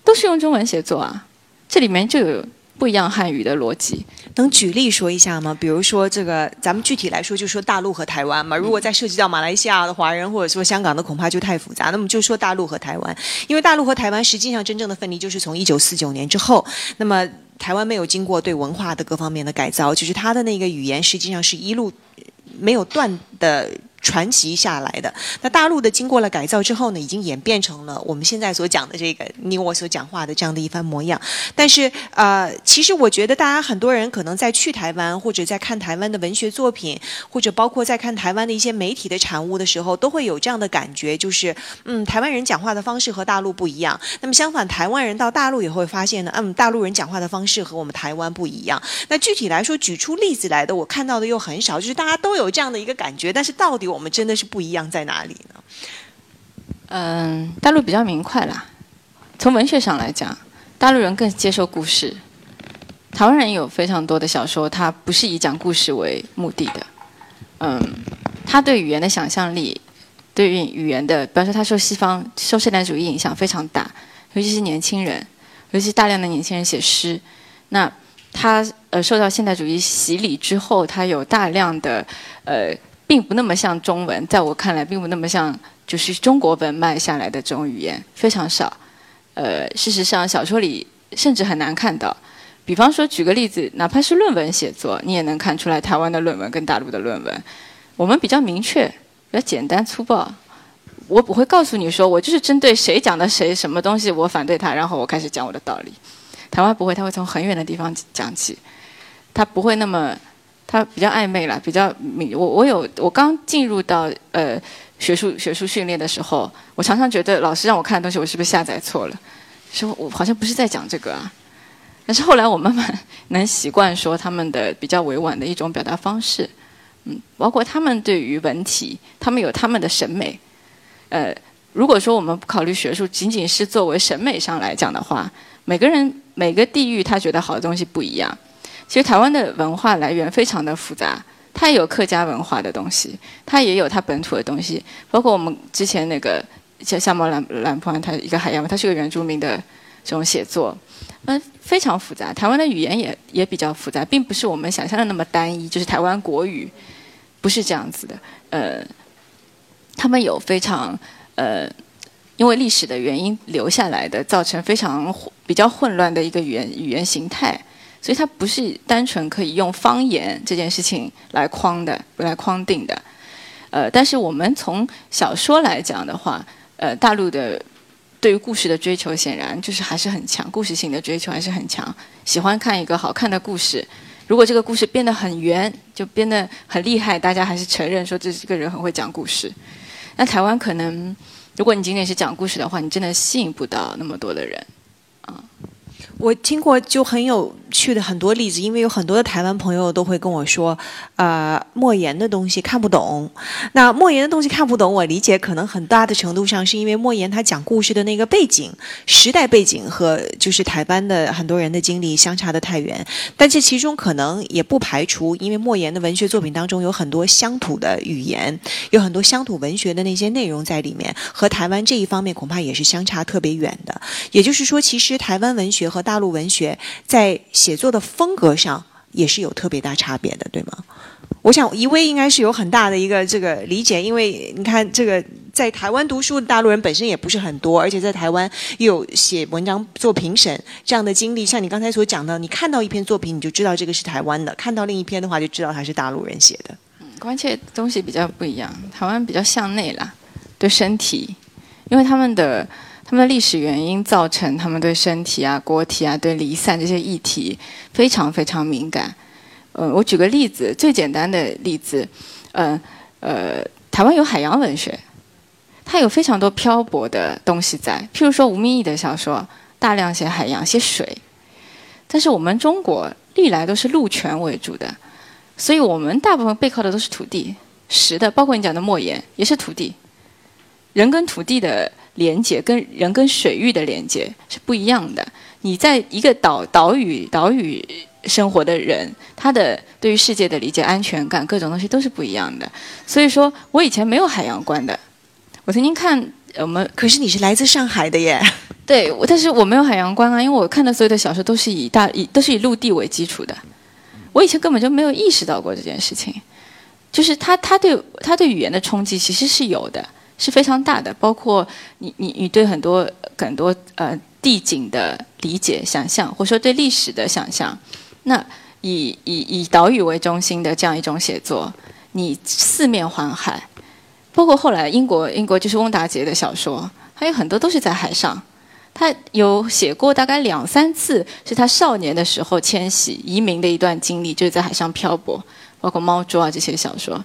都是用中文写作啊，这里面就有不一样汉语的逻辑。能举例说一下吗？比如说这个，咱们具体来说就说大陆和台湾嘛。如果再涉及到马来西亚的华人或者说香港的，恐怕就太复杂。那么就说大陆和台湾，因为大陆和台湾实际上真正的分离就是从一九四九年之后。那么台湾没有经过对文化的各方面的改造，就是它的那个语言实际上是一路没有断的。传奇下来的，那大陆的经过了改造之后呢，已经演变成了我们现在所讲的这个你我所讲话的这样的一番模样。但是呃，其实我觉得大家很多人可能在去台湾或者在看台湾的文学作品，或者包括在看台湾的一些媒体的产物的时候，都会有这样的感觉，就是嗯，台湾人讲话的方式和大陆不一样。那么相反，台湾人到大陆也会发现呢，嗯，大陆人讲话的方式和我们台湾不一样。那具体来说，举出例子来的，我看到的又很少，就是大家都有这样的一个感觉，但是到底。我们真的是不一样在哪里呢？嗯，大陆比较明快啦。从文学上来讲，大陆人更接受故事。台湾人有非常多的小说，他不是以讲故事为目的的。嗯，他对语言的想象力，对于语言的，比方说他受西方受现代主义影响非常大，尤其是年轻人，尤其大量的年轻人写诗。那他呃受到现代主义洗礼之后，他有大量的呃，并不那么像中文，在我看来，并不那么像就是中国文脉下来的这种语言非常少。呃，事实上，小说里甚至很难看到。比方说，举个例子，哪怕是论文写作，你也能看出来台湾的论文跟大陆的论文。我们比较明确，比较简单粗暴。我不会告诉你说，我就是针对谁讲的谁什么东西，我反对他，然后我开始讲我的道理。台湾不会，他会从很远的地方讲起，他不会那么，他比较暧昧了，比较明。我我有，我刚进入到呃学术学术训练的时候，我常常觉得老师让我看的东西，我是不是下载错了？说我好像不是在讲这个啊。但是后来我慢慢能习惯说他们的比较委婉的一种表达方式，嗯，包括他们对于文体，他们有他们的审美，呃，如果说我们不考虑学术，仅仅是作为审美上来讲的话，每个人每个地域他觉得好的东西不一样。其实台湾的文化来源非常的复杂，它也有客家文化的东西，它也有它本土的东西，包括我们之前那个像夏茂兰兰坡，它一个海洋，它是个原住民的这种写作。嗯，非常复杂。台湾的语言也也比较复杂，并不是我们想象的那么单一。就是台湾国语，不是这样子的。呃，他们有非常呃，因为历史的原因留下来的，造成非常比较混乱的一个语言语言形态。所以它不是单纯可以用方言这件事情来框的，来框定的。呃，但是我们从小说来讲的话，呃，大陆的。对于故事的追求，显然就是还是很强，故事性的追求还是很强。喜欢看一个好看的故事，如果这个故事变得很圆，就变得很厉害，大家还是承认说这这个人很会讲故事。那台湾可能，如果你仅仅是讲故事的话，你真的吸引不到那么多的人，啊。我听过就很有。趣的很多例子，因为有很多的台湾朋友都会跟我说，呃，莫言的东西看不懂。那莫言的东西看不懂，我理解可能很大的程度上是因为莫言他讲故事的那个背景、时代背景和就是台湾的很多人的经历相差的太远。但这其中可能也不排除，因为莫言的文学作品当中有很多乡土的语言，有很多乡土文学的那些内容在里面，和台湾这一方面恐怕也是相差特别远的。也就是说，其实台湾文学和大大陆文学在写作的风格上也是有特别大差别的，对吗？我想一位应该是有很大的一个这个理解，因为你看这个在台湾读书的大陆人本身也不是很多，而且在台湾又有写文章做评审这样的经历。像你刚才所讲的，你看到一篇作品你就知道这个是台湾的，看到另一篇的话就知道它是大陆人写的。嗯，关切东西比较不一样，台湾比较向内啦，对身体，因为他们的。他们历史原因造成他们对身体啊、国体啊、对离散这些议题非常非常敏感。呃，我举个例子，最简单的例子，呃呃，台湾有海洋文学，它有非常多漂泊的东西在。譬如说吴明义的小说，大量写海洋、写水，但是我们中国历来都是陆权为主的，所以我们大部分背靠的都是土地、实的，包括你讲的莫言也是土地，人跟土地的。连接跟人跟水域的连接是不一样的。你在一个岛岛屿岛屿生活的人，他的对于世界的理解、安全感各种东西都是不一样的。所以说我以前没有海洋观的。我曾经看我们，可是你是来自上海的耶。对，但是我没有海洋观啊，因为我看的所有的小说都是以大以都是以陆地为基础的。我以前根本就没有意识到过这件事情，就是他他对他对语言的冲击其实是有的。是非常大的，包括你你你对很多很多呃地景的理解、想象，或者说对历史的想象。那以以以岛屿为中心的这样一种写作，你四面环海，包括后来英国英国就是翁达杰的小说，还有很多都是在海上。他有写过大概两三次，是他少年的时候迁徙移民的一段经历，就是在海上漂泊，包括猫捉啊这些小说。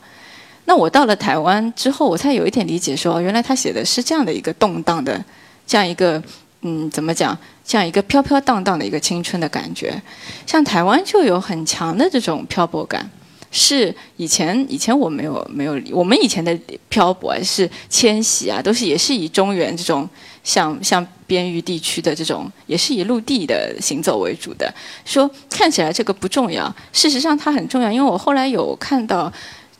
那我到了台湾之后，我才有一点理解，说原来他写的是这样的一个动荡的，这样一个嗯，怎么讲，这样一个飘飘荡荡的一个青春的感觉。像台湾就有很强的这种漂泊感，是以前以前我没有没有，我们以前的漂泊是迁徙啊，都是也是以中原这种像像边域地区的这种，也是以陆地的行走为主的。说看起来这个不重要，事实上它很重要，因为我后来有看到。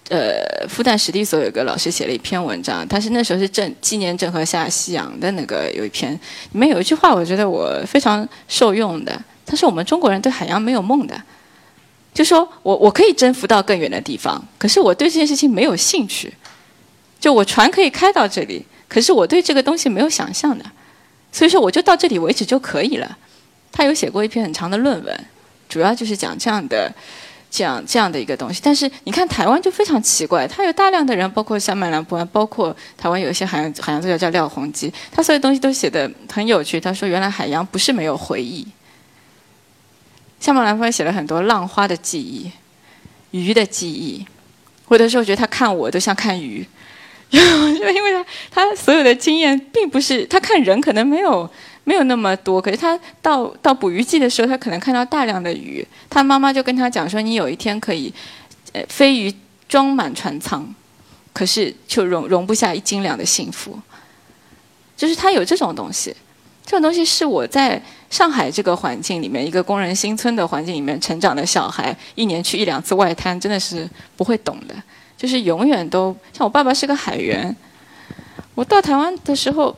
呃，复旦史地所有个老师写了一篇文章，他是那时候是正纪念郑和下西洋的那个有一篇，里面有一句话，我觉得我非常受用的。他说我们中国人对海洋没有梦的，就说我我可以征服到更远的地方，可是我对这件事情没有兴趣。就我船可以开到这里，可是我对这个东西没有想象的，所以说我就到这里为止就可以了。他有写过一篇很长的论文，主要就是讲这样的。这样这样的一个东西，但是你看台湾就非常奇怪，他有大量的人，包括像麦兰波，包括台湾有一些海洋海洋作家叫廖鸿基，他所有东西都写的很有趣。他说，原来海洋不是没有回忆。像麦兰波写了很多浪花的记忆、鱼的记忆，我的时候觉得他看我都像看鱼，就 因为他他所有的经验并不是他看人可能没有。没有那么多，可是他到到捕鱼季的时候，他可能看到大量的鱼。他妈妈就跟他讲说：“你有一天可以，呃，飞鱼装满船舱，可是就容容不下一斤两的幸福。”就是他有这种东西，这种东西是我在上海这个环境里面，一个工人新村的环境里面成长的小孩，一年去一两次外滩，真的是不会懂的。就是永远都像我爸爸是个海员，我到台湾的时候。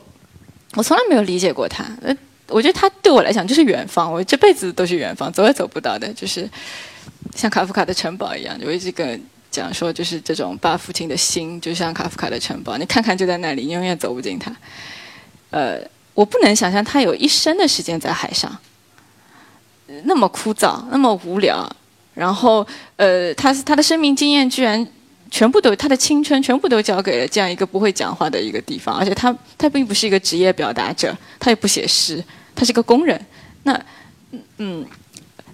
我从来没有理解过他，呃，我觉得他对我来讲就是远方，我这辈子都是远方，走也走不到的，就是像卡夫卡的城堡一样。我一直跟讲说，就是这种爸父亲的心，就像卡夫卡的城堡，你看看就在那里，你永远走不进他。呃，我不能想象他有一生的时间在海上，那么枯燥，那么无聊，然后呃，他他的生命经验居然。全部都，他的青春全部都交给了这样一个不会讲话的一个地方，而且他他并不是一个职业表达者，他也不写诗，他是个工人。那嗯，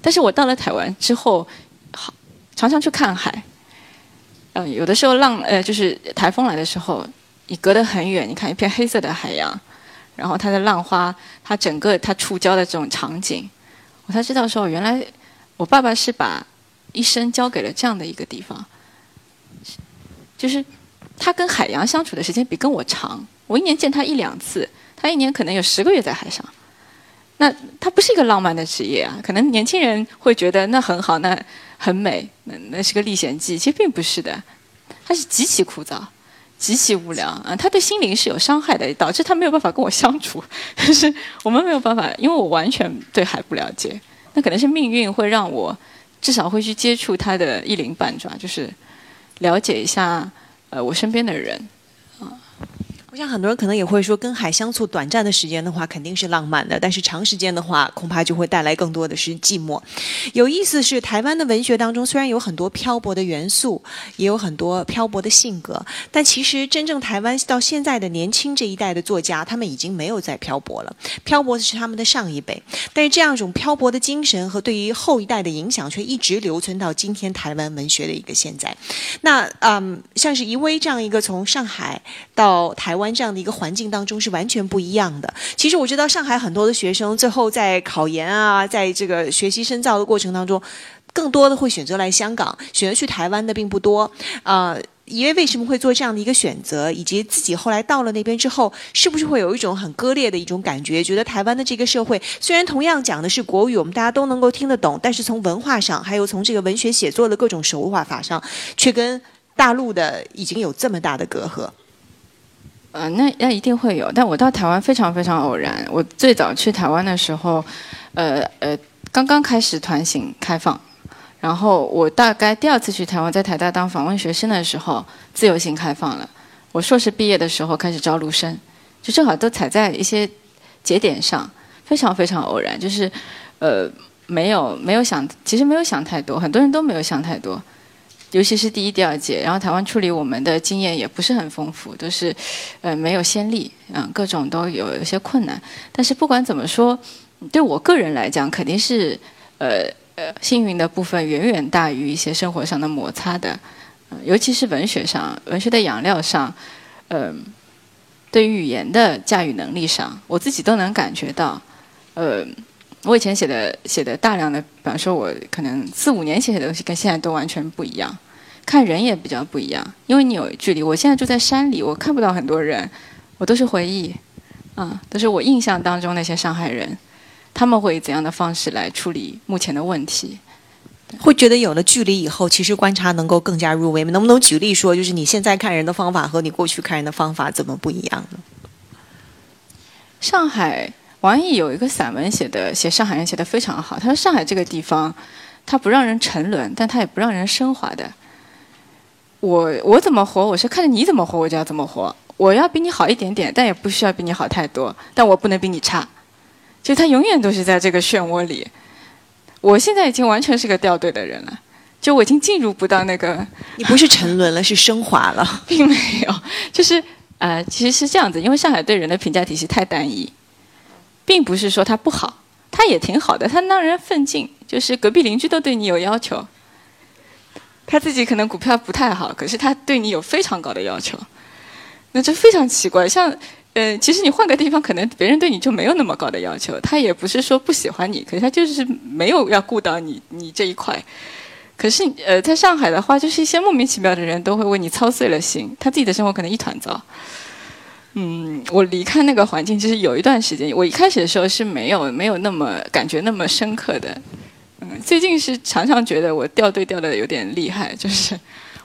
但是我到了台湾之后，好常常去看海，嗯，有的时候浪呃就是台风来的时候，你隔得很远，你看一片黑色的海洋，然后它的浪花，它整个它触礁的这种场景，我才知道说原来我爸爸是把一生交给了这样的一个地方。就是他跟海洋相处的时间比跟我长，我一年见他一两次，他一年可能有十个月在海上。那他不是一个浪漫的职业啊，可能年轻人会觉得那很好，那很美，那那是个历险记，其实并不是的，他是极其枯燥、极其无聊啊，他对心灵是有伤害的，导致他没有办法跟我相处。但是我们没有办法，因为我完全对海不了解，那可能是命运会让我至少会去接触他的一鳞半爪，就是。了解一下，呃，我身边的人。像很多人可能也会说，跟海相处短暂的时间的话，肯定是浪漫的；但是长时间的话，恐怕就会带来更多的是寂寞。有意思是，台湾的文学当中虽然有很多漂泊的元素，也有很多漂泊的性格，但其实真正台湾到现在的年轻这一代的作家，他们已经没有在漂泊了。漂泊的是他们的上一辈，但是这样一种漂泊的精神和对于后一代的影响，却一直留存到今天台湾文学的一个现在。那嗯，像是余威这样一个从上海到台湾。这样的一个环境当中是完全不一样的。其实我知道上海很多的学生最后在考研啊，在这个学习深造的过程当中，更多的会选择来香港，选择去台湾的并不多。啊，因为为什么会做这样的一个选择，以及自己后来到了那边之后，是不是会有一种很割裂的一种感觉？觉得台湾的这个社会虽然同样讲的是国语，我们大家都能够听得懂，但是从文化上，还有从这个文学写作的各种手法法上，却跟大陆的已经有这么大的隔阂。呃，那那一定会有，但我到台湾非常非常偶然。我最早去台湾的时候，呃呃，刚刚开始团行开放，然后我大概第二次去台湾，在台大当访问学生的时候，自由行开放了。我硕士毕业的时候开始招录生，就正好都踩在一些节点上，非常非常偶然，就是呃，没有没有想，其实没有想太多，很多人都没有想太多。尤其是第一、第二届，然后台湾处理我们的经验也不是很丰富，都是，呃，没有先例，嗯，各种都有有些困难。但是不管怎么说，对我个人来讲，肯定是，呃呃，幸运的部分远远大于一些生活上的摩擦的，尤其是文学上，文学的养料上，嗯，对语言的驾驭能力上，我自己都能感觉到，呃。我以前写的写的大量的，比方说，我可能四五年写的东西跟现在都完全不一样，看人也比较不一样，因为你有距离。我现在住在山里，我看不到很多人，我都是回忆，啊，都是我印象当中那些上海人，他们会以怎样的方式来处理目前的问题？会觉得有了距离以后，其实观察能够更加入微吗？能不能举例说，就是你现在看人的方法和你过去看人的方法怎么不一样呢？上海。王毅有一个散文写的，写上海人写的非常好。他说上海这个地方，它不让人沉沦，但它也不让人升华的。我我怎么活，我是看着你怎么活，我就要怎么活。我要比你好一点点，但也不需要比你好太多。但我不能比你差，就他永远都是在这个漩涡里。我现在已经完全是个掉队的人了，就我已经进入不到那个。你不是沉沦了，是升华了，并没有。就是呃，其实是这样子，因为上海对人的评价体系太单一，并不是说他不好，他也挺好的，他让人奋进。就是隔壁邻居都对你有要求。他自己可能股票不太好，可是他对你有非常高的要求，那这非常奇怪。像，呃，其实你换个地方，可能别人对你就没有那么高的要求。他也不是说不喜欢你，可是他就是没有要顾到你你这一块。可是，呃，在上海的话，就是一些莫名其妙的人都会为你操碎了心，他自己的生活可能一团糟。嗯，我离开那个环境，其实有一段时间，我一开始的时候是没有没有那么感觉那么深刻的。嗯，最近是常常觉得我掉队掉的有点厉害，就是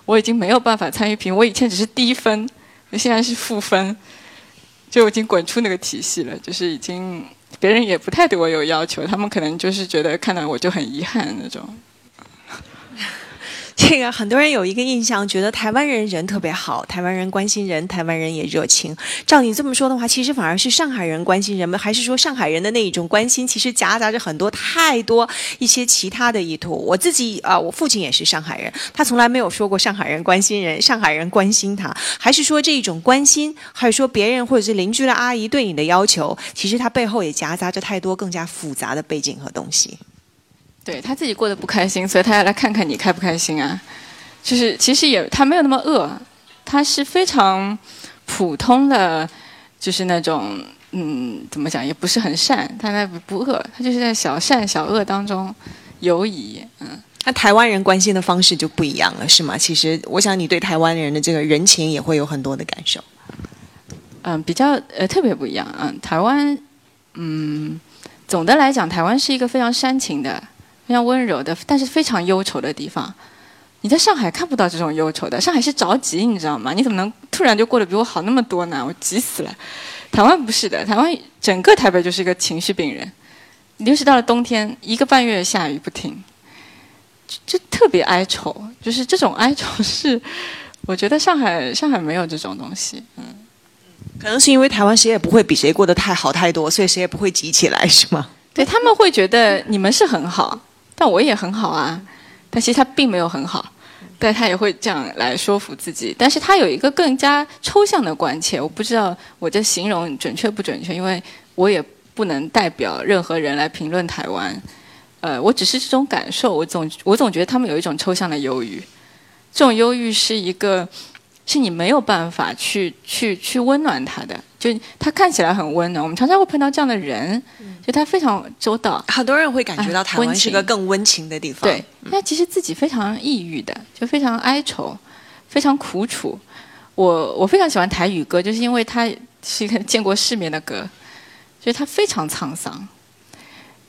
我已经没有办法参与评，我以前只是低分，现在是负分，就已经滚出那个体系了，就是已经别人也不太对我有要求，他们可能就是觉得看到我就很遗憾那种。这个很多人有一个印象，觉得台湾人人特别好，台湾人关心人，台湾人也热情。照你这么说的话，其实反而是上海人关心人们，还是说上海人的那一种关心，其实夹杂着很多太多一些其他的意图。我自己啊，我父亲也是上海人，他从来没有说过上海人关心人，上海人关心他，还是说这一种关心，还是说别人或者是邻居的阿姨对你的要求，其实他背后也夹杂着太多更加复杂的背景和东西。对他自己过得不开心，所以他要来看看你开不开心啊。就是其实也他没有那么饿，他是非常普通的，就是那种嗯，怎么讲也不是很善，他那不饿，他就是在小善小恶当中游移。嗯，那台湾人关心的方式就不一样了，是吗？其实我想你对台湾人的这个人情也会有很多的感受。嗯，比较呃特别不一样。嗯，台湾嗯，总的来讲，台湾是一个非常煽情的。非常温柔的，但是非常忧愁的地方。你在上海看不到这种忧愁的，上海是着急，你知道吗？你怎么能突然就过得比我好那么多呢？我急死了。台湾不是的，台湾整个台北就是一个情绪病人。尤其到了冬天，一个半月下雨不停，就特别哀愁。就是这种哀愁是，我觉得上海上海没有这种东西。嗯，可能是因为台湾谁也不会比谁过得太好太多，所以谁也不会急起来，是吗？对他们会觉得你们是很好。但我也很好啊，但其实他并没有很好，但他也会这样来说服自己。但是他有一个更加抽象的关切，我不知道我这形容准确不准确，因为我也不能代表任何人来评论台湾。呃，我只是这种感受，我总我总觉得他们有一种抽象的忧郁，这种忧郁是一个。是你没有办法去去去温暖他的，就他看起来很温暖。我们常常会碰到这样的人，就他非常周到。很多人会感觉到台湾是个更温情的地方。对，他其实自己非常抑郁的，就非常哀愁，非常苦楚。我我非常喜欢台语歌，就是因为他是一个见过世面的歌，所以他非常沧桑。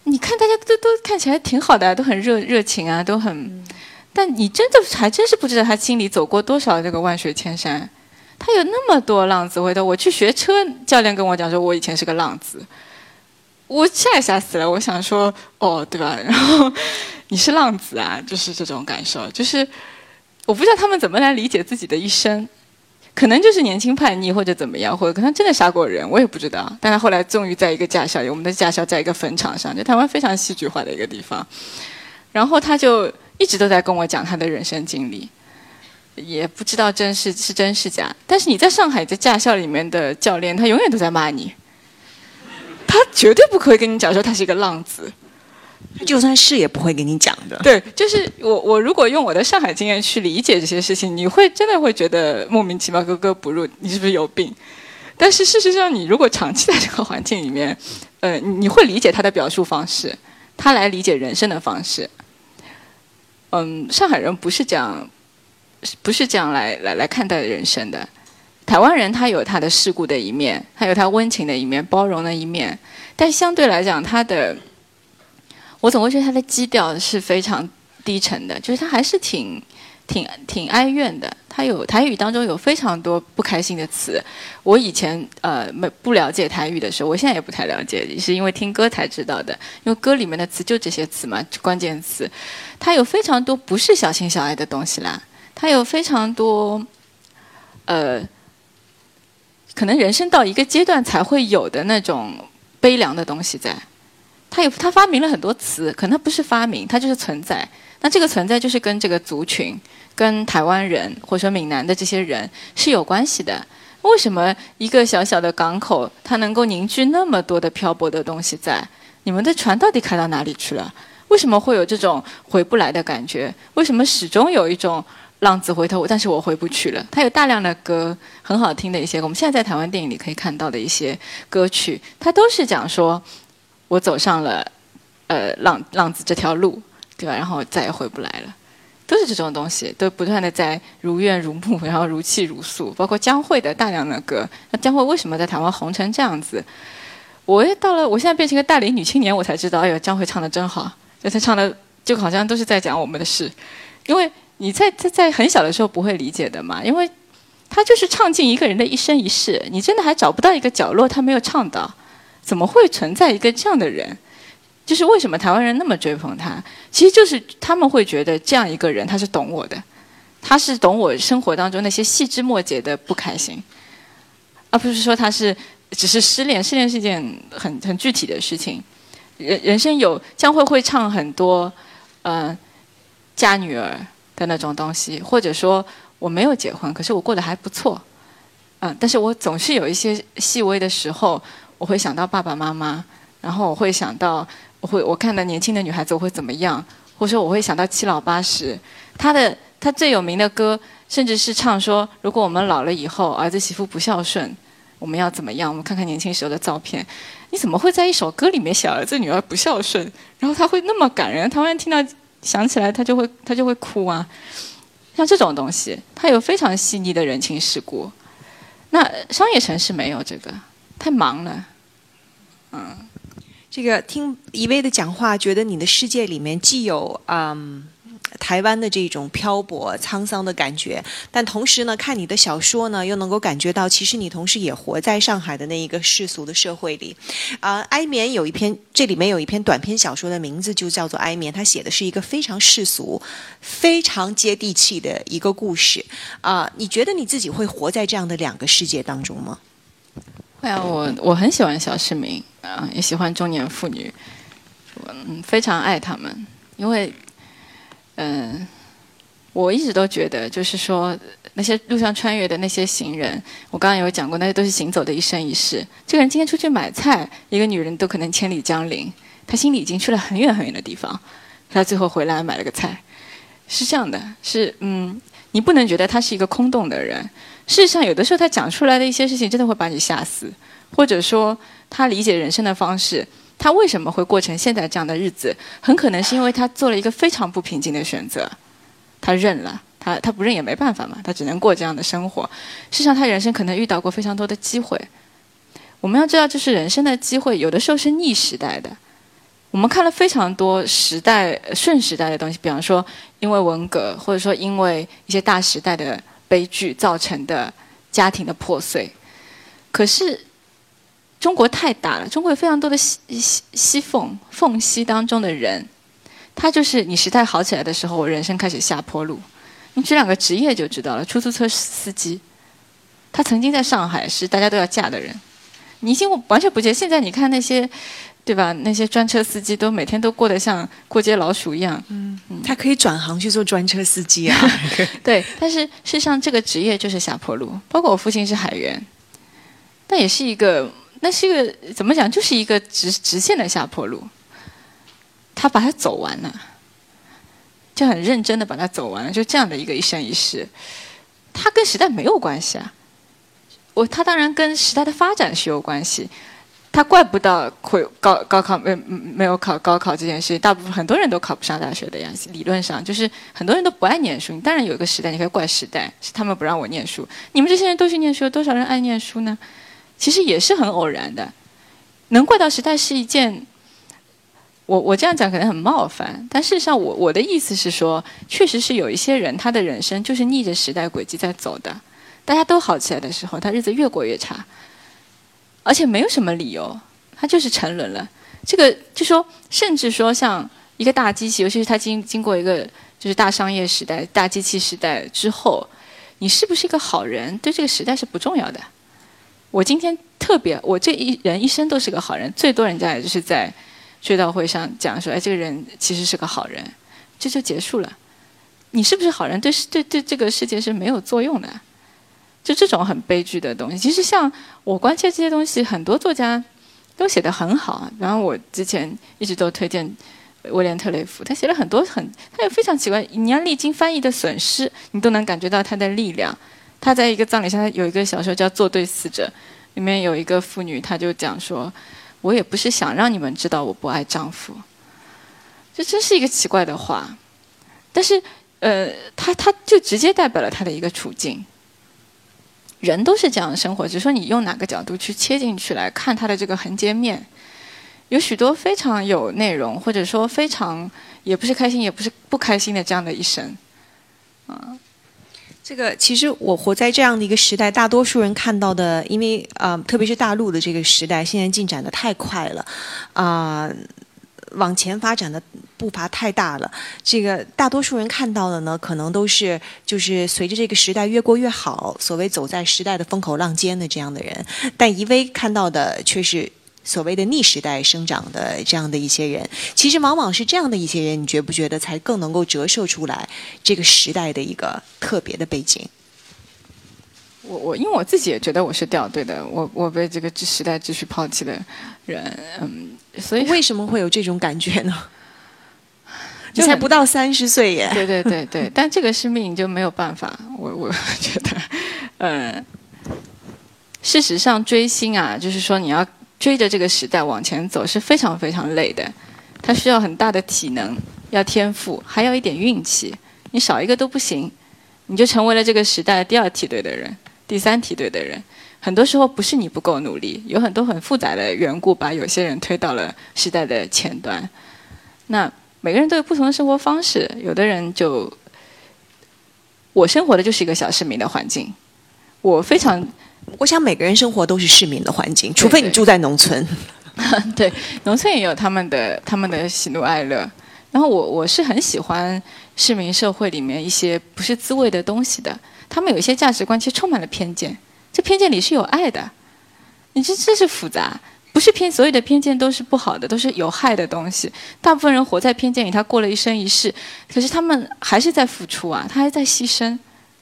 你看大家都都看起来挺好的，都很热热情啊，都很。但你真的还真是不知道他心里走过多少这个万水千山，他有那么多浪子回头。我去学车，教练跟我讲说，我以前是个浪子，我吓也吓死了。我想说，哦，对吧？然后你是浪子啊，就是这种感受。就是我不知道他们怎么来理解自己的一生，可能就是年轻叛逆或者怎么样，或者可能真的杀过人，我也不知道。但他后来终于在一个驾校，我们的驾校在一个坟场上，就台湾非常戏剧化的一个地方。然后他就。一直都在跟我讲他的人生经历，也不知道真是是真是假。但是你在上海在驾校里面的教练，他永远都在骂你，他绝对不可以跟你讲说他是一个浪子，就算是也不会跟你讲的。对，就是我我如果用我的上海经验去理解这些事情，你会真的会觉得莫名其妙格格不入，你是不是有病？但是事实上，你如果长期在这个环境里面，呃，你会理解他的表述方式，他来理解人生的方式。嗯，上海人不是这样，不是这样来来来看待人生的。台湾人他有他的世故的一面，还有他温情的一面，包容的一面。但相对来讲，他的，我总会觉得他的基调是非常低沉的，就是他还是挺挺挺哀怨的。它有台语当中有非常多不开心的词。我以前呃没不了解台语的时候，我现在也不太了解，是因为听歌才知道的。因为歌里面的词就这些词嘛，关键词。它有非常多不是小情小爱的东西啦，它有非常多呃，可能人生到一个阶段才会有的那种悲凉的东西在。他有他发明了很多词，可能他不是发明，它就是存在。那这个存在就是跟这个族群。跟台湾人或者说闽南的这些人是有关系的。为什么一个小小的港口，它能够凝聚那么多的漂泊的东西在？你们的船到底开到哪里去了？为什么会有这种回不来的感觉？为什么始终有一种浪子回头，但是我回不去了？它有大量的歌，很好听的一些，我们现在在台湾电影里可以看到的一些歌曲，它都是讲说，我走上了呃浪浪子这条路，对吧？然后再也回不来了。都是这种东西，都不断的在如怨如慕，然后如泣如诉。包括江蕙的大量的歌，那江蕙为什么在台湾红成这样子？我也到了，我现在变成一个大龄女青年，我才知道，哎呦，江蕙唱的真好，就她唱的就好像都是在讲我们的事。因为你在在在很小的时候不会理解的嘛，因为她就是唱尽一个人的一生一世，你真的还找不到一个角落她没有唱到，怎么会存在一个这样的人？就是为什么台湾人那么追捧他，其实就是他们会觉得这样一个人他是懂我的，他是懂我生活当中那些细枝末节的不开心，而不是说他是只是失恋，失恋是一件很很具体的事情。人人生有将会会唱很多，呃，嫁女儿的那种东西，或者说我没有结婚，可是我过得还不错，嗯，但是我总是有一些细微的时候，我会想到爸爸妈妈，然后我会想到。我会我看到年轻的女孩子我会怎么样，或者说我会想到七老八十，他的他最有名的歌，甚至是唱说，如果我们老了以后，儿子媳妇不孝顺，我们要怎么样？我们看看年轻时候的照片，你怎么会在一首歌里面写儿子女儿不孝顺？然后他会那么感人，台湾人听到想起来他就会他就会哭啊，像这种东西，他有非常细腻的人情世故，那商业城市没有这个，太忙了，这个听一薇的讲话，觉得你的世界里面既有嗯台湾的这种漂泊沧桑的感觉，但同时呢，看你的小说呢，又能够感觉到，其实你同时也活在上海的那一个世俗的社会里。啊，哀眠有一篇，这里面有一篇短篇小说的名字就叫做《哀眠》，它写的是一个非常世俗、非常接地气的一个故事。啊，你觉得你自己会活在这样的两个世界当中吗？会啊，我我很喜欢小市民。啊，也喜欢中年妇女，嗯，非常爱他们，因为，嗯，我一直都觉得，就是说，那些路上穿越的那些行人，我刚刚有讲过，那些都是行走的一生一世。这个人今天出去买菜，一个女人都可能千里江陵，她心里已经去了很远很远的地方，她最后回来买了个菜，是这样的，是嗯，你不能觉得他是一个空洞的人，事实上，有的时候他讲出来的一些事情，真的会把你吓死，或者说。他理解人生的方式，他为什么会过成现在这样的日子？很可能是因为他做了一个非常不平静的选择，他认了，他他不认也没办法嘛，他只能过这样的生活。事实上，他人生可能遇到过非常多的机会。我们要知道，就是人生的机会，有的时候是逆时代的。我们看了非常多时代顺时代的东西，比方说因为文革，或者说因为一些大时代的悲剧造成的家庭的破碎，可是。中国太大了，中国有非常多的西西西缝缝隙当中的人，他就是你时代好起来的时候，我人生开始下坡路。你举两个职业就知道了，出租车司机，他曾经在上海是大家都要嫁的人，你已经完全不记得。现在你看那些，对吧？那些专车司机都每天都过得像过街老鼠一样。嗯，他可以转行去做专车司机啊。对，但是事实上这个职业就是下坡路。包括我父亲是海员，那也是一个。那是一个怎么讲？就是一个直直线的下坡路，他把它走完了，就很认真的把它走完了，就这样的一个一生一世，他跟时代没有关系啊。我他当然跟时代的发展是有关系，他怪不到会高高考没没有考高考这件事，大部分很多人都考不上大学的呀。理论上就是很多人都不爱念书，你当然有一个时代，你可以怪时代，是他们不让我念书。你们这些人都去念书，有多少人爱念书呢？其实也是很偶然的，能怪到时代是一件我我这样讲可能很冒犯，但事实上我我的意思是说，确实是有一些人他的人生就是逆着时代轨迹在走的。大家都好起来的时候，他日子越过越差，而且没有什么理由，他就是沉沦了。这个就说，甚至说像一个大机器，尤其是他经经过一个就是大商业时代、大机器时代之后，你是不是一个好人，对这个时代是不重要的。我今天特别，我这一人一生都是个好人，最多人家也就是在。追悼会上讲说，哎，这个人其实是个好人，这就结束了。你是不是好人，对对对这个世界是没有作用的。就这种很悲剧的东西，其实像我关切这些东西，很多作家都写得很好。然后我之前一直都推荐威廉特雷弗，他写了很多很，他有非常奇怪，你要历经翻译的损失，你都能感觉到他的力量。他在一个葬礼上，有一个小说叫《作对死者》，里面有一个妇女，她就讲说。我也不是想让你们知道我不爱丈夫，这真是一个奇怪的话。但是，呃，他他就直接代表了他的一个处境。人都是这样生活，只是说你用哪个角度去切进去来看他的这个横截面，有许多非常有内容，或者说非常也不是开心也不是不开心的这样的一生，啊。这个其实我活在这样的一个时代，大多数人看到的，因为啊，特别是大陆的这个时代，现在进展的太快了，啊，往前发展的步伐太大了。这个大多数人看到的呢，可能都是就是随着这个时代越过越好，所谓走在时代的风口浪尖的这样的人，但一微看到的却是。所谓的逆时代生长的这样的一些人，其实往往是这样的一些人，你觉不觉得才更能够折射出来这个时代的一个特别的背景？我我因为我自己也觉得我是掉队的，我我被这个时代秩序抛弃的人，嗯，所以为什么会有这种感觉呢？你才不到三十岁耶！对对对对，但这个是命，就没有办法。我我觉得，嗯，事实上追星啊，就是说你要。追着这个时代往前走是非常非常累的，它需要很大的体能，要天赋，还要一点运气。你少一个都不行，你就成为了这个时代的第二梯队的人、第三梯队的人。很多时候不是你不够努力，有很多很复杂的缘故把有些人推到了时代的前端。那每个人都有不同的生活方式，有的人就我生活的就是一个小市民的环境，我非常。我想每个人生活都是市民的环境，除非你住在农村。对，农村也有他们的他们的喜怒哀乐。然后我我是很喜欢市民社会里面一些不是滋味的东西的。他们有一些价值观其实充满了偏见，这偏见里是有爱的。你这这是复杂，不是偏所有的偏见都是不好的，都是有害的东西。大部分人活在偏见里，他过了一生一世，可是他们还是在付出啊，他还在牺牲，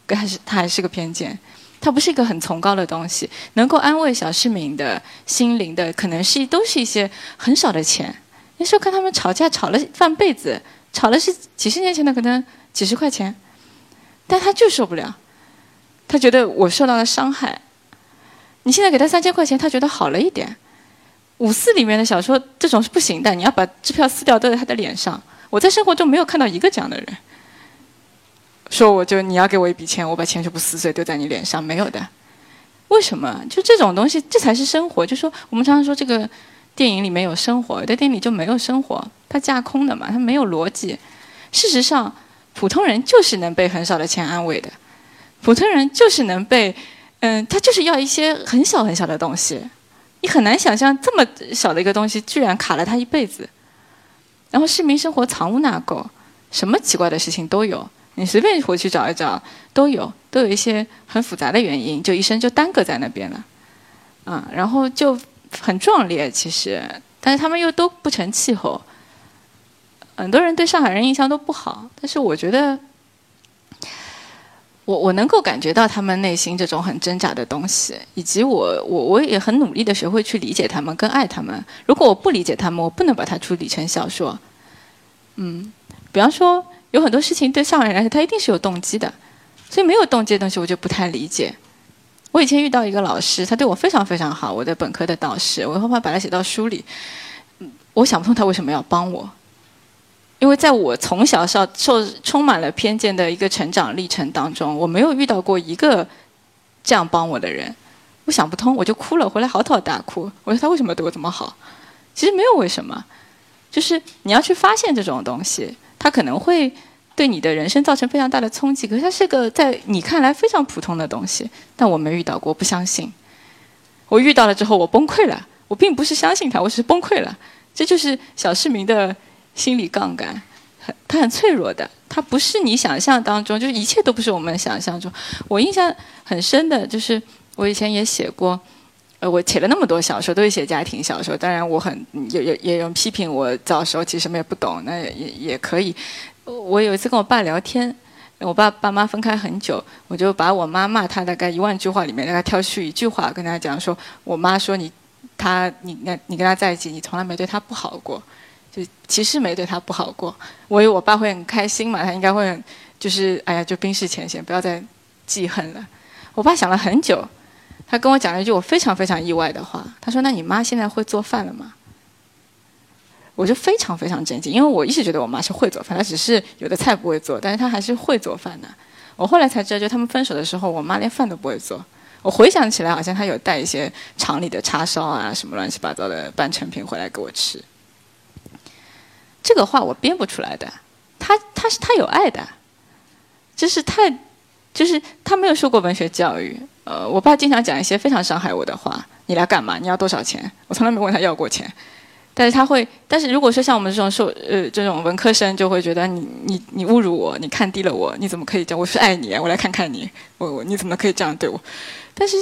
还是他还是个偏见。它不是一个很崇高的东西，能够安慰小市民的心灵的，可能是都是一些很少的钱。那时候看他们吵架，吵了半辈子，吵了是几十年前的可能几十块钱，但他就受不了，他觉得我受到了伤害。你现在给他三千块钱，他觉得好了一点。五四里面的小说这种是不行的，你要把支票撕掉，丢在他的脸上。我在生活中没有看到一个这样的人。说我就你要给我一笔钱，我把钱全部撕碎丢在你脸上，没有的。为什么？就这种东西，这才是生活。就说我们常常说这个电影里面有生活，在电影里就没有生活，它架空的嘛，它没有逻辑。事实上，普通人就是能被很少的钱安慰的，普通人就是能被，嗯，他就是要一些很小很小的东西，你很难想象这么小的一个东西居然卡了他一辈子。然后市民生活藏污纳垢，什么奇怪的事情都有。你随便回去找一找，都有都有一些很复杂的原因，就一生就耽搁在那边了，啊，然后就很壮烈其实，但是他们又都不成气候，很多人对上海人印象都不好，但是我觉得，我我能够感觉到他们内心这种很挣扎的东西，以及我我我也很努力的学会去理解他们，更爱他们。如果我不理解他们，我不能把它处理成小说，嗯，比方说。有很多事情对上海人来说，他一定是有动机的，所以没有动机的东西我就不太理解。我以前遇到一个老师，他对我非常非常好，我的本科的导师，我后怕把他写到书里。我想不通他为什么要帮我，因为在我从小受受充满了偏见的一个成长历程当中，我没有遇到过一个这样帮我的人。我想不通，我就哭了，回来嚎啕大哭。我说他为什么对我这么好？其实没有为什么。就是你要去发现这种东西，它可能会对你的人生造成非常大的冲击。可是它是个在你看来非常普通的东西，但我没遇到过，不相信。我遇到了之后，我崩溃了。我并不是相信他，我是崩溃了。这就是小市民的心理杠杆，很它很脆弱的，它不是你想象当中，就是一切都不是我们想象中。我印象很深的就是，我以前也写过。呃，我写了那么多小说，都是写家庭小说。当然，我很也也也有批评我早时候其实什么也不懂，那也也可以。我有一次跟我爸聊天，我爸爸妈分开很久，我就把我妈骂他大概一万句话里面，大概挑出一句话跟他讲说：我妈说你，他你那你跟他在一起，你从来没对他不好过，就其实没对他不好过。我以为我爸会很开心嘛，他应该会就是哎呀，就冰释前嫌，不要再记恨了。我爸想了很久。他跟我讲了一句我非常非常意外的话，他说：“那你妈现在会做饭了吗？”我就非常非常震惊，因为我一直觉得我妈是会做饭，她只是有的菜不会做，但是她还是会做饭的。我后来才知道，就他们分手的时候，我妈连饭都不会做。我回想起来，好像她有带一些厂里的叉烧啊，什么乱七八糟的半成品回来给我吃。这个话我编不出来的，他他是他有爱的，就是太，就是他没有受过文学教育。呃，我爸经常讲一些非常伤害我的话。你来干嘛？你要多少钱？我从来没问他要过钱。但是他会，但是如果说像我们这种受呃这种文科生，就会觉得你你你侮辱我，你看低了我，你怎么可以这样我是爱你？我来看看你，我我你怎么可以这样对我？但是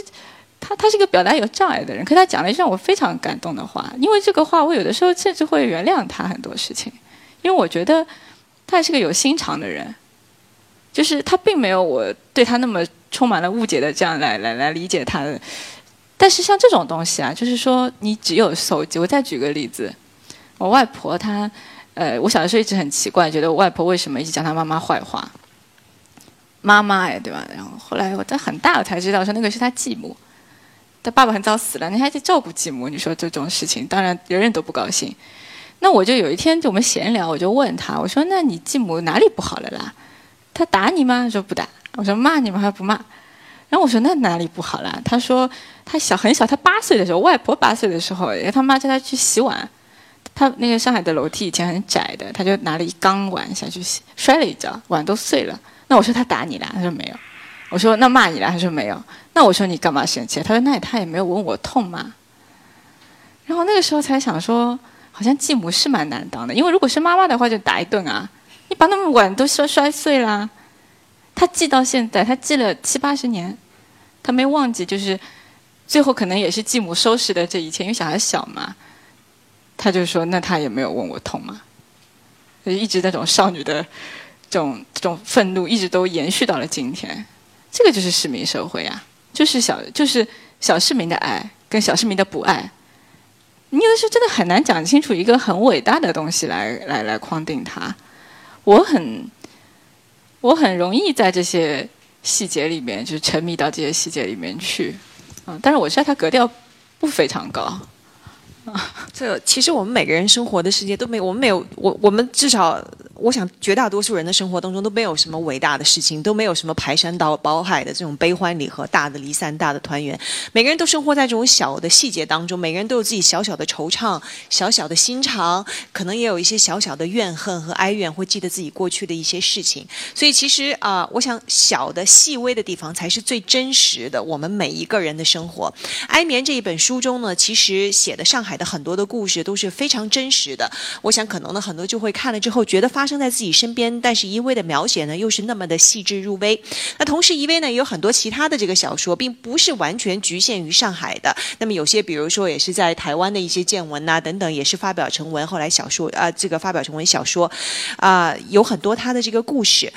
他他是个表达有障碍的人，可他讲了一句让我非常感动的话。因为这个话，我有的时候甚至会原谅他很多事情，因为我觉得他是个有心肠的人，就是他并没有我对他那么。充满了误解的这样来来来理解他的，但是像这种东西啊，就是说你只有手机。我再举个例子，我外婆她，呃，我小的时候一直很奇怪，觉得我外婆为什么一直讲她妈妈坏话。妈妈哎，对吧？然后后来我在很大我才知道，说那个是她继母，他爸爸很早死了，你还得照顾继母，你说这种事情，当然人人都不高兴。那我就有一天就我们闲聊，我就问他，我说那你继母哪里不好了啦？他打你吗？说不打。我说骂你吗还不骂，然后我说那哪里不好啦？他说他小很小，他八岁的时候，外婆八岁的时候，他妈叫他去洗碗，他那个上海的楼梯以前很窄的，他就拿了一缸碗下去洗，摔了一跤，碗都碎了。那我说他打你啦？他说没有。我说那骂你了？他说没有。那我说你干嘛生气？他说那他也没有问我痛吗？然后那个时候才想说，好像继母是蛮难当的，因为如果是妈妈的话就打一顿啊，你把那么碗都摔摔碎啦。他记到现在，他记了七八十年，他没忘记，就是最后可能也是继母收拾的这一切，因为小孩小嘛，他就说，那他也没有问我痛吗？就一直那种少女的这种这种愤怒，一直都延续到了今天。这个就是市民社会啊，就是小就是小市民的爱跟小市民的不爱。你有的时候真的很难讲清楚一个很伟大的东西来来来框定它。我很。我很容易在这些细节里面，就沉迷到这些细节里面去，啊！但是我知道它格调不非常高，这其实我们每个人生活的世界都没有，我们没有，我我们至少。我想，绝大多数人的生活当中都没有什么伟大的事情，都没有什么排山倒倒海的这种悲欢离合、大的离散、大的团圆。每个人都生活在这种小的细节当中，每个人都有自己小小的惆怅、小小的心肠，可能也有一些小小的怨恨和哀怨，会记得自己过去的一些事情。所以，其实啊，我想小的细微的地方才是最真实的。我们每一个人的生活，《哀眠》这一本书中呢，其实写的上海很多的故事都是非常真实的。我想，可能呢，很多就会看了之后觉得发。生在自己身边，但是一薇的描写呢，又是那么的细致入微。那同时，一薇呢也有很多其他的这个小说，并不是完全局限于上海的。那么有些，比如说也是在台湾的一些见闻呐等等，也是发表成文，后来小说啊，这个发表成文小说啊，有很多他的这个故事